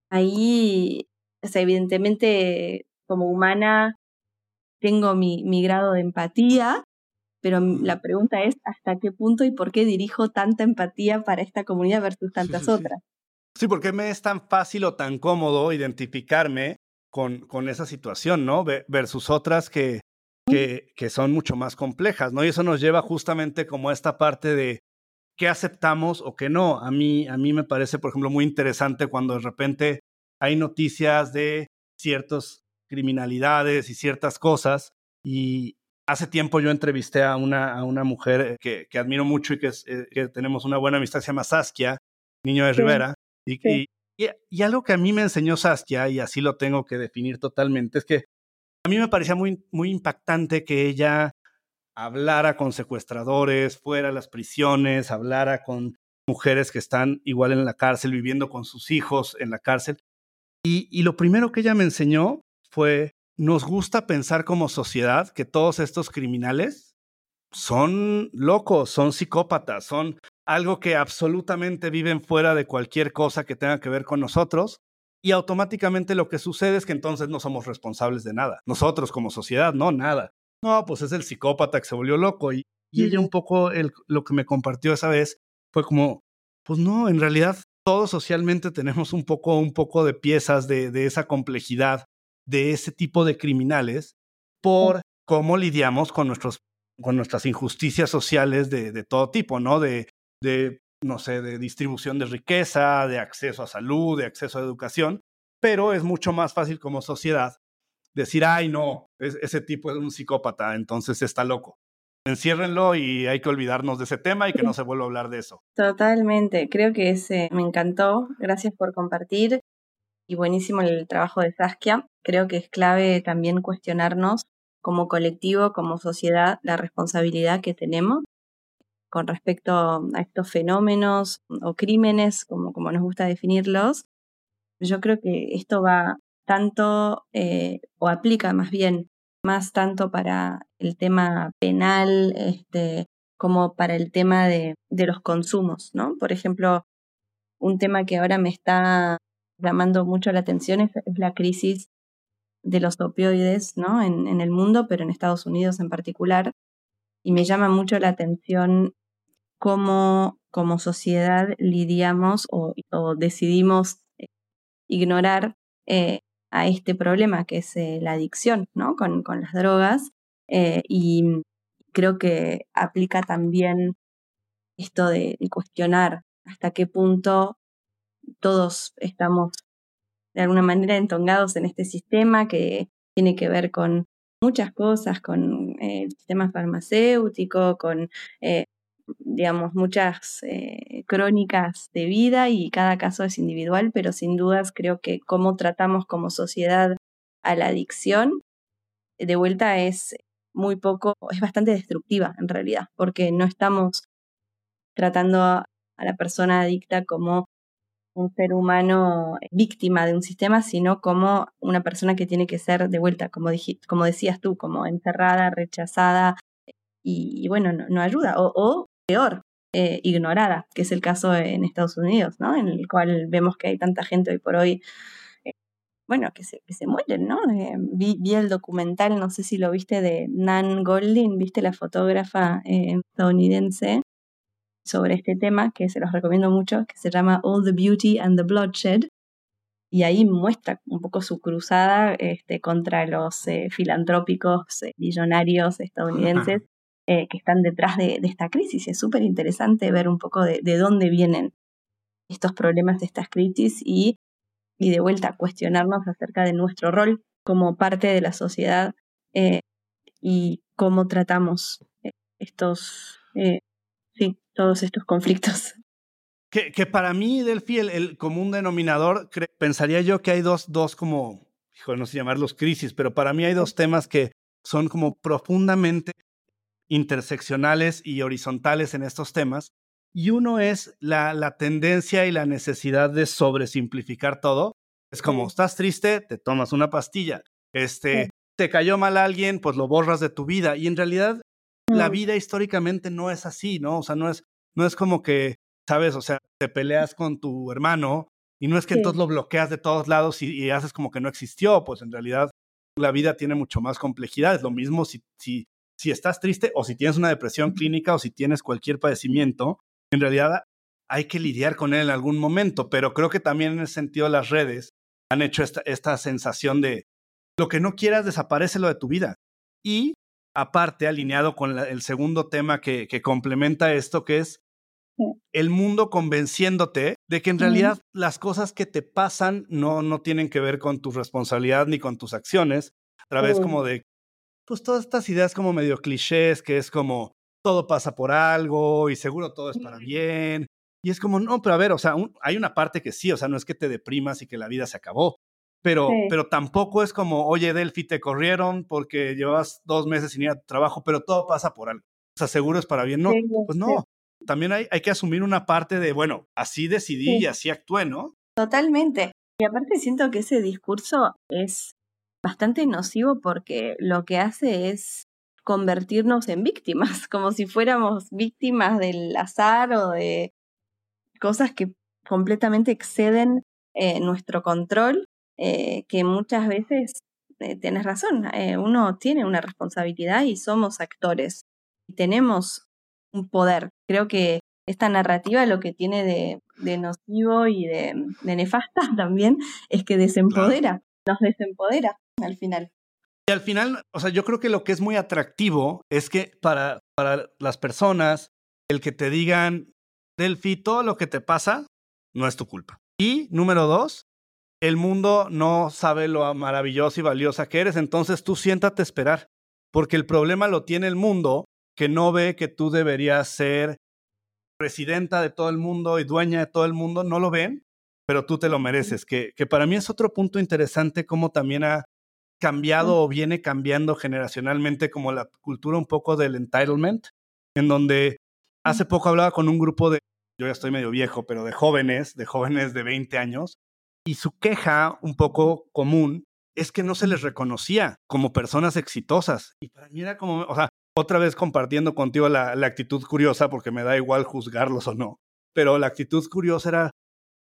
ahí, o sea, evidentemente, como humana, tengo mi, mi grado de empatía, pero la pregunta es hasta qué punto y por qué dirijo tanta empatía para esta comunidad versus tantas otras. Sí, porque me es tan fácil o tan cómodo identificarme con, con esa situación, ¿no? Versus otras que, que, que, son mucho más complejas, ¿no? Y eso nos lleva justamente como a esta parte de qué aceptamos o qué no. A mí, a mí me parece, por ejemplo, muy interesante cuando de repente hay noticias de ciertas criminalidades y ciertas cosas y, Hace tiempo yo entrevisté a una, a una mujer que, que admiro mucho y que, eh, que, tenemos una buena amistad, se llama Saskia, niño de Rivera. Y, y, y, algo que a mí me enseñó Saskia, y así lo tengo que definir totalmente, es que a mí me parecía muy, muy impactante que ella hablara con secuestradores, fuera a las prisiones, hablara con mujeres que están igual en la cárcel, viviendo con sus hijos en la cárcel. Y, y lo primero que ella me enseñó fue nos gusta pensar como sociedad que todos estos criminales son locos, son psicópatas, son algo que absolutamente viven fuera de cualquier cosa que tenga que ver con nosotros. Y automáticamente lo que sucede es que entonces no somos responsables de nada. Nosotros como sociedad, no, nada. No, pues es el psicópata que se volvió loco. Y, y ella un poco el, lo que me compartió esa vez fue como, pues no, en realidad todos socialmente tenemos un poco, un poco de piezas de, de esa complejidad de ese tipo de criminales por cómo lidiamos con, nuestros, con nuestras injusticias sociales de, de todo tipo, ¿no? De, de, no sé, de distribución de riqueza, de acceso a salud, de acceso a educación, pero es mucho más fácil como sociedad decir, ay, no, ese tipo es un psicópata, entonces está loco. Enciérrenlo y hay que olvidarnos de ese tema y que no se vuelva a hablar de eso. Totalmente, creo que ese me encantó. Gracias por compartir y buenísimo el trabajo de Saskia. Creo que es clave también cuestionarnos como colectivo, como sociedad, la responsabilidad que tenemos con respecto a estos fenómenos o crímenes, como, como nos gusta definirlos. Yo creo que esto va tanto, eh, o aplica más bien, más tanto para el tema penal, este, como para el tema de, de los consumos, ¿no? Por ejemplo, un tema que ahora me está llamando mucho la atención es, la crisis de los opioides ¿no? En, el mundo, pero en Estados Unidos en particular. Y me llama mucho la atención cómo como sociedad lidiamos o, o decidimos eh, ignorar eh, a este problema que es eh, la adicción ¿no? con, con las drogas. Eh, y creo que aplica también esto de, cuestionar hasta qué punto todos estamos de alguna manera entongados en este sistema que tiene que ver con muchas cosas, con eh, el sistema farmacéutico, con, digamos, muchas eh, crónicas de vida y cada caso es individual, pero sin dudas creo que cómo tratamos como sociedad a la adicción, de vuelta es muy poco, es bastante destructiva en realidad, porque no estamos tratando a la persona adicta como un ser humano víctima de un sistema, sino como una persona que tiene que ser de vuelta, como, como decías tú, como encerrada, rechazada y, bueno, no, ayuda, o, peor, eh, ignorada, que es el caso en Estados Unidos, ¿no? En el cual vemos que hay tanta gente hoy por hoy, eh, bueno, que se, que mueren, ¿no? Eh, vi, el documental, no sé si lo viste, de Nan Goldin, viste la fotógrafa estadounidense, sobre este tema, que se los recomiendo mucho, que se llama All the Beauty and the Bloodshed. y ahí muestra un poco su cruzada este, contra los filantrópicos millonarios estadounidenses eh, que están detrás de, esta crisis. Es súper interesante ver un poco de, dónde vienen estos problemas de estas crisis y, y, de vuelta cuestionarnos acerca de nuestro rol como parte de la sociedad y cómo tratamos estos, sí, todos estos conflictos. Que, para mí, Delphi, el, común denominador, pensaría yo que hay dos, dos como, hijo, no sé llamarlos crisis, pero para mí hay dos temas que son como profundamente interseccionales y horizontales en estos temas. Y uno es la, la tendencia y la necesidad de sobresimplificar todo. Es como, estás triste, te tomas una pastilla. Este, te cayó mal alguien, pues lo borras de tu vida. Y en realidad, la mm. vida históricamente no es así, ¿no? O sea, no es, no es como que ¿sabes? O sea, te peleas con tu hermano y no es que entonces lo bloqueas de todos lados y, haces como que no existió, pues en realidad la vida tiene mucho más complejidad. Es lo mismo si, si, si estás triste o si tienes una depresión clínica o si tienes cualquier padecimiento, en realidad hay que lidiar con él en algún momento, pero creo que también en el sentido las redes han hecho esta, esta sensación de lo que no quieras desaparece lo de tu vida. Y aparte, alineado con el segundo tema que, que complementa esto, que es el mundo convenciéndote de que en realidad las cosas que te pasan no, no tienen que ver con tu responsabilidad ni con tus acciones. A través como de, pues todas estas ideas como medio clichés, que es como todo pasa por algo y seguro todo es para bien. Y es como, no, pero a ver, o sea, hay una parte que sí, o sea, no es que te deprimas y que la vida se acabó, pero, pero tampoco es como, oye, Delphi, te corrieron porque llevabas dos meses sin ir a tu trabajo, pero todo pasa por algo. O sea, seguro es para bien. No, pues no también hay, hay que asumir una parte de, bueno, así decidí y así actué, ¿no? Totalmente. Y aparte siento que ese discurso es bastante nocivo porque lo que hace es convertirnos en víctimas, como si fuéramos víctimas del azar o de cosas que completamente exceden eh, nuestro control, eh, que muchas veces eh, tienes razón, uno tiene una responsabilidad y somos actores y tenemos un poder. Creo que esta narrativa lo que tiene de, nocivo y de, nefasta también es que desempodera, nos desempodera al final. Y al final, o sea, yo creo que lo que es muy atractivo es que para, para las personas, el que te digan, Delphi, todo lo que te pasa no es tu culpa. Y número dos, el mundo no sabe lo maravilloso y valiosa que eres, entonces tú siéntate a esperar, porque el problema lo tiene el mundo que no ve que tú deberías ser presidenta de todo el mundo y dueña de todo el mundo, no lo ven, pero tú te lo mereces, que, que para mí es otro punto interesante como también ha cambiado o viene cambiando generacionalmente como la cultura un poco del entitlement, en donde hace poco hablaba con un grupo de, yo ya estoy medio viejo, pero de jóvenes, de jóvenes de 20 años, y su queja un poco común es que no se les reconocía como personas exitosas. Y para mí era como, o sea, otra vez compartiendo contigo la, actitud curiosa, porque me da igual juzgarlos o no, pero la actitud curiosa era,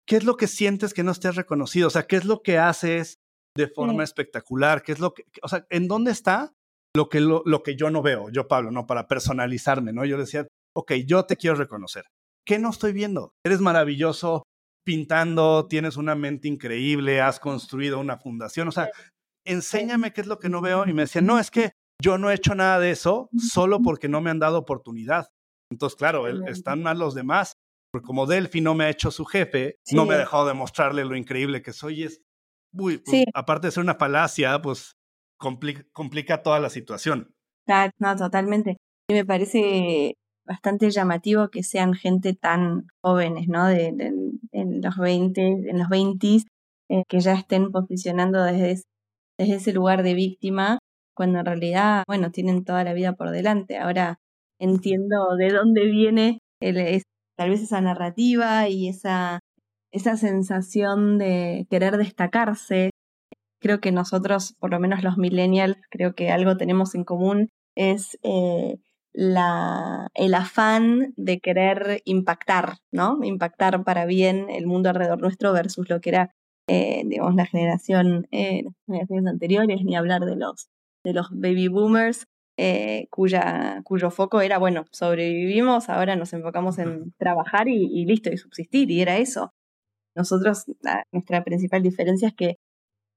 ¿qué es lo que sientes que no estés reconocido? O sea, ¿qué es lo que haces de forma espectacular? ¿Qué es lo que, o sea, ¿en dónde está lo que, lo, lo que yo no veo, yo Pablo, no para personalizarme, ¿no? Yo decía, ok, yo te quiero reconocer. ¿Qué no estoy viendo? Eres maravilloso pintando, tienes una mente increíble, has construido una fundación, o sea, enséñame qué es lo que no veo. Y me decía, no, es que yo no he hecho nada de eso solo porque no me han dado oportunidad. Entonces, claro, están mal los demás. Porque como Delphi no me ha hecho su jefe, no me ha dejado demostrarle lo increíble que soy. Es, uy, pues, aparte de ser una falacia, pues complica, toda la situación. no, totalmente. Y me parece bastante llamativo que sean gente tan jóvenes, ¿no? De, en los 20, en los 20 eh, que ya estén posicionando desde, desde ese lugar de víctima cuando en realidad, bueno, tienen toda la vida por delante. Ahora entiendo de dónde viene el, tal vez esa narrativa y esa, esa sensación de querer destacarse. Creo que nosotros, por lo menos los millennials, creo que algo tenemos en común, es eh, la, el afán de querer impactar, ¿no? Impactar para bien el mundo alrededor nuestro versus lo que era, eh, digamos, la generación, eh, las generaciones anteriores, ni hablar de los de los baby boomers, eh, cuya, cuyo foco era, bueno, sobrevivimos, ahora nos enfocamos en trabajar y, listo, y subsistir, y era eso. Nosotros, nuestra principal diferencia es que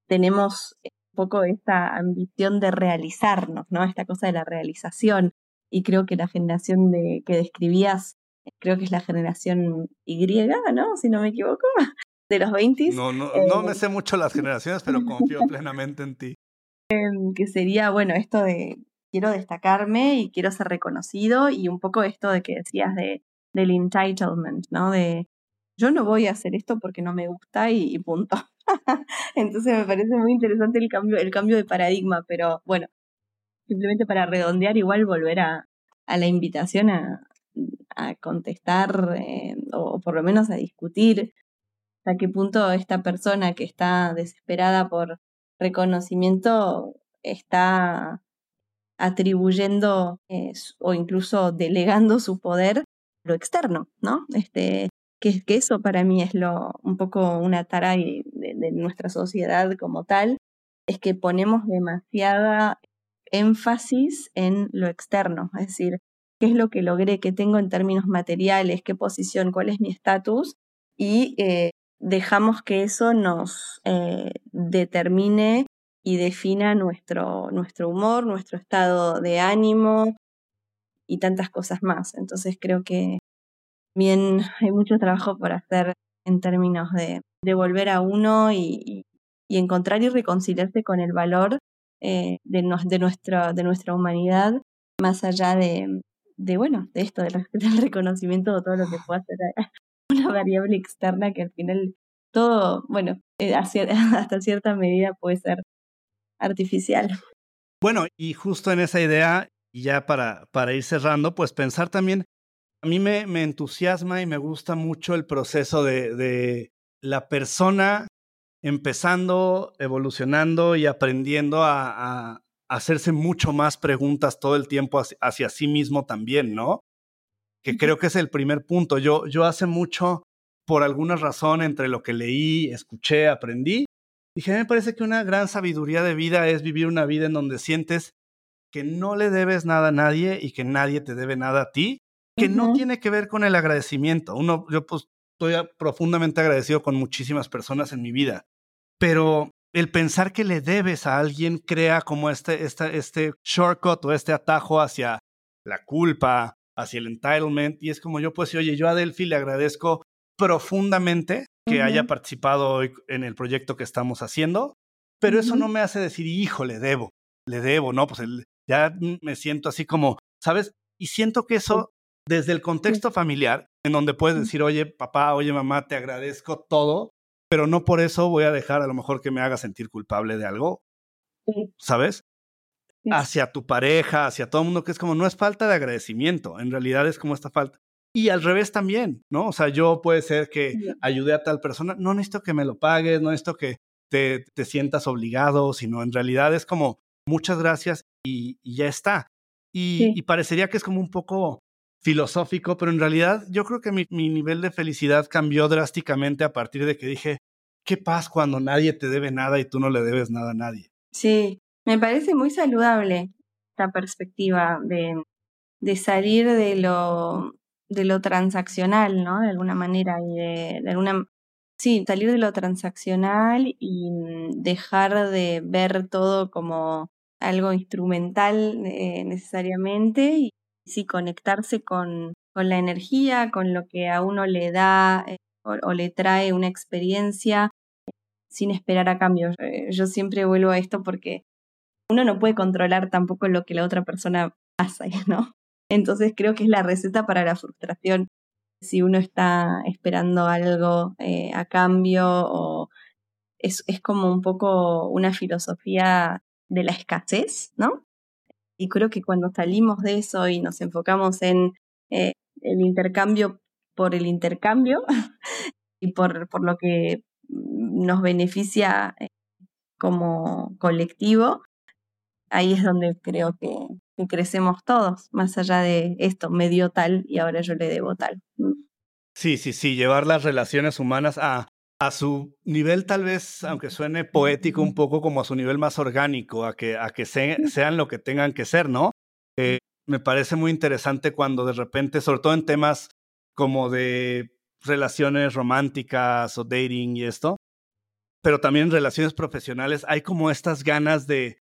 tenemos un poco esta ambición de realizarnos, ¿no? Esta cosa de la realización. Y creo que la generación de, que describías, creo que es la generación Y, ¿no? Si no me equivoco, de los 20. No, no, no me eh, sé mucho las generaciones, pero confío plenamente en ti. Em, que sería, bueno, esto de quiero destacarme y quiero ser reconocido y un poco esto de que decías de, del entitlement, ¿no? De yo no voy a hacer esto porque no me gusta y, punto. Entonces me parece muy interesante el cambio, el cambio de paradigma, pero bueno, simplemente para redondear, igual volver a, la invitación a, a contestar eh, o por lo menos a discutir hasta qué punto esta persona que está desesperada por reconocimiento está atribuyendo eh, o incluso delegando su poder a lo externo, ¿no? Este, que, que eso para mí es lo, un poco una tara de, nuestra sociedad como tal, es que ponemos demasiada énfasis en lo externo, es decir, qué es lo que logré, qué tengo en términos materiales, qué posición, cuál es mi estatus, y eh, dejamos que eso nos eh, determine y defina nuestro, nuestro humor, nuestro estado de ánimo y tantas cosas más. Entonces creo que bien hay mucho trabajo por hacer en términos de, de volver a uno y, y, encontrar y reconciliarse con el valor eh, de, de, nuestra, de nuestra humanidad, más allá de, de bueno, de esto, del, del reconocimiento de todo lo que pueda hacer una variable externa que al final todo, bueno, eh, hasta cierta medida puede ser artificial. Bueno, y justo en esa idea, y ya para, para ir cerrando, pues pensar también, a mí me, me entusiasma y me gusta mucho el proceso de, de la persona empezando, evolucionando y aprendiendo a, a, hacerse mucho más preguntas todo el tiempo hacia, hacia sí mismo también, ¿no? Que creo que es el primer punto. Yo, yo hace mucho, por alguna razón, entre lo que leí, escuché, aprendí, dije, me parece que una gran sabiduría de vida es vivir una vida en donde sientes que no le debes nada a nadie y que nadie te debe nada a ti, que no tiene que ver con el agradecimiento. Uno, yo pues estoy profundamente agradecido con muchísimas personas en mi vida, pero el pensar que le debes a alguien crea como este, este, este shortcut o este atajo hacia la culpa, hacia el entitlement, y es como yo pues, oye, yo a Delphi le agradezco profundamente que haya participado hoy en el proyecto que estamos haciendo, pero eso no me hace decir, hijo, le debo, le debo, ¿no? Pues ya me siento así como, ¿sabes? Y siento que eso, desde el contexto familiar, en donde puedes decir, oye, papá, oye, mamá, te agradezco todo, pero no por eso voy a dejar a lo mejor que me haga sentir culpable de algo, ¿sabes? Hacia tu pareja, hacia todo el mundo, que es como, no es falta de agradecimiento, en realidad es como esta falta. Y al revés también, ¿no? O sea, yo puede ser que ayude a tal persona, no necesito que me lo pagues, no necesito que te, te sientas obligado, sino en realidad es como muchas gracias y, ya está. Y, y, parecería que es como un poco filosófico, pero en realidad yo creo que mi, nivel de felicidad cambió drásticamente a partir de que dije, qué paz cuando nadie te debe nada y tú no le debes nada a nadie. Sí, me parece muy saludable esta perspectiva de, de salir de lo de lo transaccional, ¿no? De alguna manera, y de, alguna... Sí, salir de lo transaccional y dejar de ver todo como algo instrumental eh, necesariamente sí conectarse con, con, la energía, con lo que a uno le da eh, o, le trae una experiencia sin esperar a cambio. Eh, yo siempre vuelvo a esto porque uno no puede controlar tampoco lo que la otra persona hace, ¿no? Entonces creo que es la receta para la frustración. Si uno está esperando algo eh, a cambio o es, es como un poco una filosofía de la escasez, ¿no? Y creo que cuando salimos de eso y nos enfocamos en eh, el intercambio por el intercambio y por, por lo que nos beneficia eh, como colectivo, ahí es donde creo que, crecemos todos, más allá de esto, me dio tal y ahora yo le debo tal. Sí, sí, sí, llevar las relaciones humanas a, a su nivel tal vez, aunque suene poético un poco, como a su nivel más orgánico, a que, a que sean lo que tengan que ser, ¿no? Eh, me parece muy interesante cuando de repente, sobre todo en temas como de relaciones románticas o dating y esto, pero también en relaciones profesionales hay como estas ganas de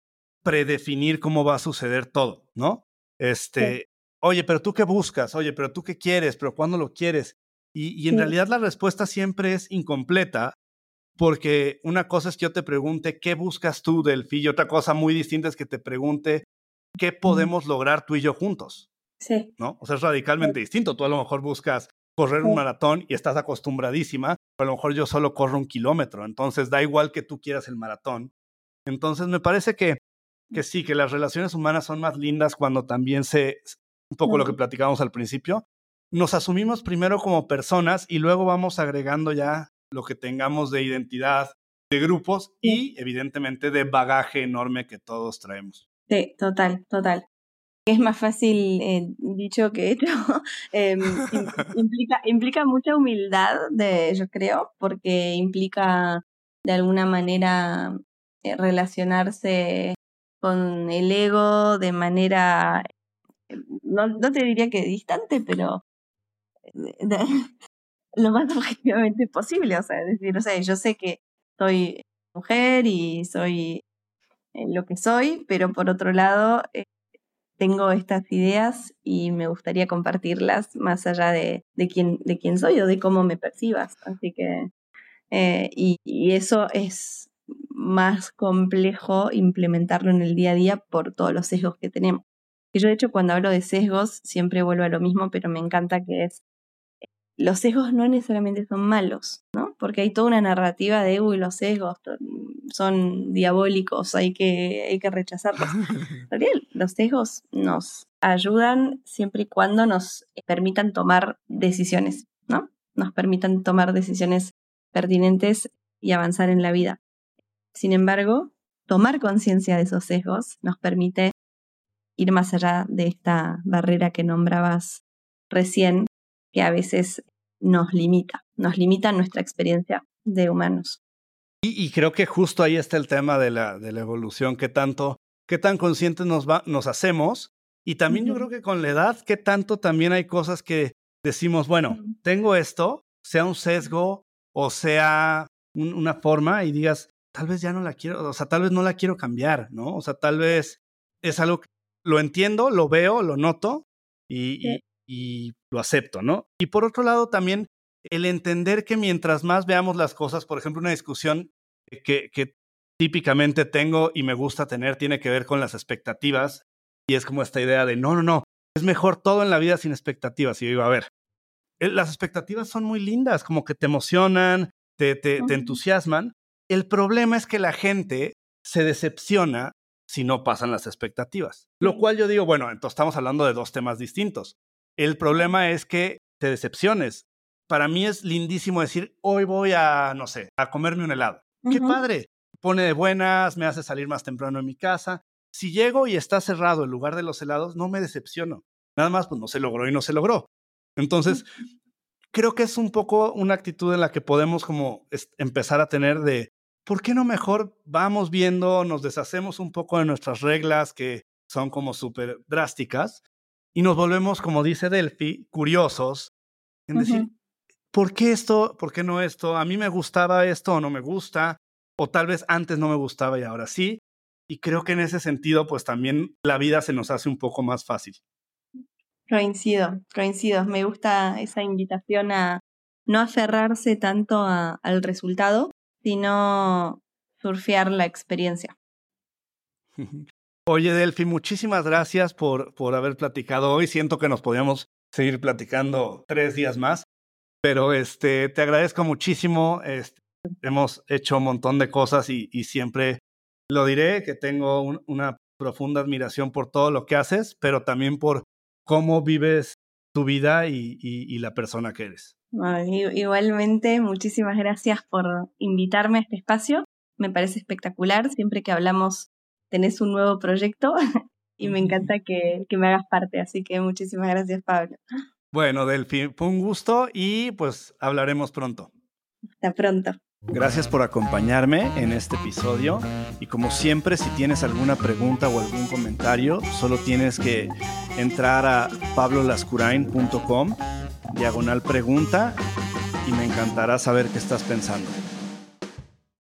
predefinir cómo va a suceder todo, ¿no? Este, oye, pero tú qué buscas, oye, pero tú qué quieres, pero cuándo lo quieres. Y, en realidad la respuesta siempre es incompleta, porque una cosa es que yo te pregunte qué buscas tú, Delphi, y otra cosa muy distinta es que te pregunte qué podemos lograr tú y yo juntos. Sí. ¿No? O sea, es radicalmente distinto. Tú a lo mejor buscas correr un maratón y estás acostumbradísima, pero a lo mejor yo solo corro un kilómetro, entonces da igual que tú quieras el maratón. Entonces me parece que, que sí, que las relaciones humanas son más lindas cuando también se, un poco lo que platicábamos al principio, nos asumimos primero como personas y luego vamos agregando ya lo que tengamos de identidad, de grupos y evidentemente de bagaje enorme que todos traemos. Sí, total, total es más fácil eh, dicho que hecho, em, implica, implica mucha humildad, de, yo creo, porque implica de alguna manera eh, relacionarse con el ego de manera, no, no te diría que distante, pero lo más objetivamente posible. O sea, decir, o sea, yo sé que soy mujer y soy eh, lo que soy, pero por otro lado, tengo estas ideas y me gustaría compartirlas más allá de, de, quién, de quién soy o de cómo me percibas. Así que, eh, y, eso es más complejo implementarlo en el día a día por todos los sesgos que tenemos. Y yo de hecho cuando hablo de sesgos siempre vuelvo a lo mismo, pero me encanta que es los sesgos no necesariamente son malos, ¿no? Porque hay toda una narrativa de, uy, los sesgos son diabólicos, hay que, hay que rechazarlos. los sesgos nos ayudan siempre y cuando nos permitan tomar decisiones, ¿no? Nos permitan tomar decisiones pertinentes y avanzar en la vida. Sin embargo, tomar conciencia de esos sesgos nos permite ir más allá de esta barrera que nombrabas recién, que a veces nos limita, nos limita nuestra experiencia de humanos. Y, creo que justo ahí está el tema de la, de la evolución, qué tanto, qué tan conscientes nos, va, nos hacemos. Y también yo creo que con la edad, qué tanto también hay cosas que decimos, bueno, tengo esto, sea un sesgo o sea una forma y digas, tal vez ya no la quiero, o sea, tal vez no la quiero cambiar, ¿no? O sea, tal vez es algo que lo entiendo, lo veo, lo noto y, y lo acepto, ¿no? Y por otro lado, también el entender que mientras más veamos las cosas, por ejemplo, una discusión que, que típicamente tengo y me gusta tener tiene que ver con las expectativas y es como esta idea de, no, no, no, es mejor todo en la vida sin expectativas. Y yo digo, a ver, eh, las expectativas son muy lindas, como que te emocionan, te, te, te entusiasman. El problema es que la gente se decepciona si no pasan las expectativas. Lo cual yo digo, bueno, entonces estamos hablando de dos temas distintos. El problema es que te decepciones. Para mí es lindísimo decir, hoy voy a, no sé, a comerme un helado. ¡Qué padre! Pone de buenas, me hace salir más temprano en mi casa. Si llego y está cerrado el lugar de los helados, no me decepciono. Nada más, pues no se logró y no se logró. Entonces, creo que es un poco una actitud en la que podemos como empezar a tener de, ¿por qué no mejor vamos viendo, nos deshacemos un poco de nuestras reglas que son como súper drásticas y nos volvemos, como dice Delphi, curiosos en decir, ¿por qué esto? ¿Por qué no esto? A mí me gustaba esto o no me gusta, o tal vez antes no me gustaba y ahora sí. Y creo que en ese sentido, pues también la vida se nos hace un poco más fácil. Coincido, coincido. Me gusta esa invitación a no aferrarse tanto al resultado, sino surfear la experiencia. Oye, Delphi, muchísimas gracias por, por haber platicado hoy. Siento que nos podíamos seguir platicando tres días más, pero este, te agradezco muchísimo. Este, hemos hecho un montón de cosas y, siempre lo diré, que tengo una profunda admiración por todo lo que haces, pero también por cómo vives tu vida y, la persona que eres. igualmente, muchísimas gracias por invitarme a este espacio. Me parece espectacular. Siempre que hablamos tenés un nuevo proyecto y me encanta que, que, me hagas parte. Así que muchísimas gracias, Pablo. Bueno, Delphi, fue un gusto y pues hablaremos pronto. Hasta pronto. Gracias por acompañarme en este episodio y como siempre si tienes alguna pregunta o algún comentario solo tienes que entrar a pablolascurain.com diagonal pregunta y me encantará saber qué estás pensando.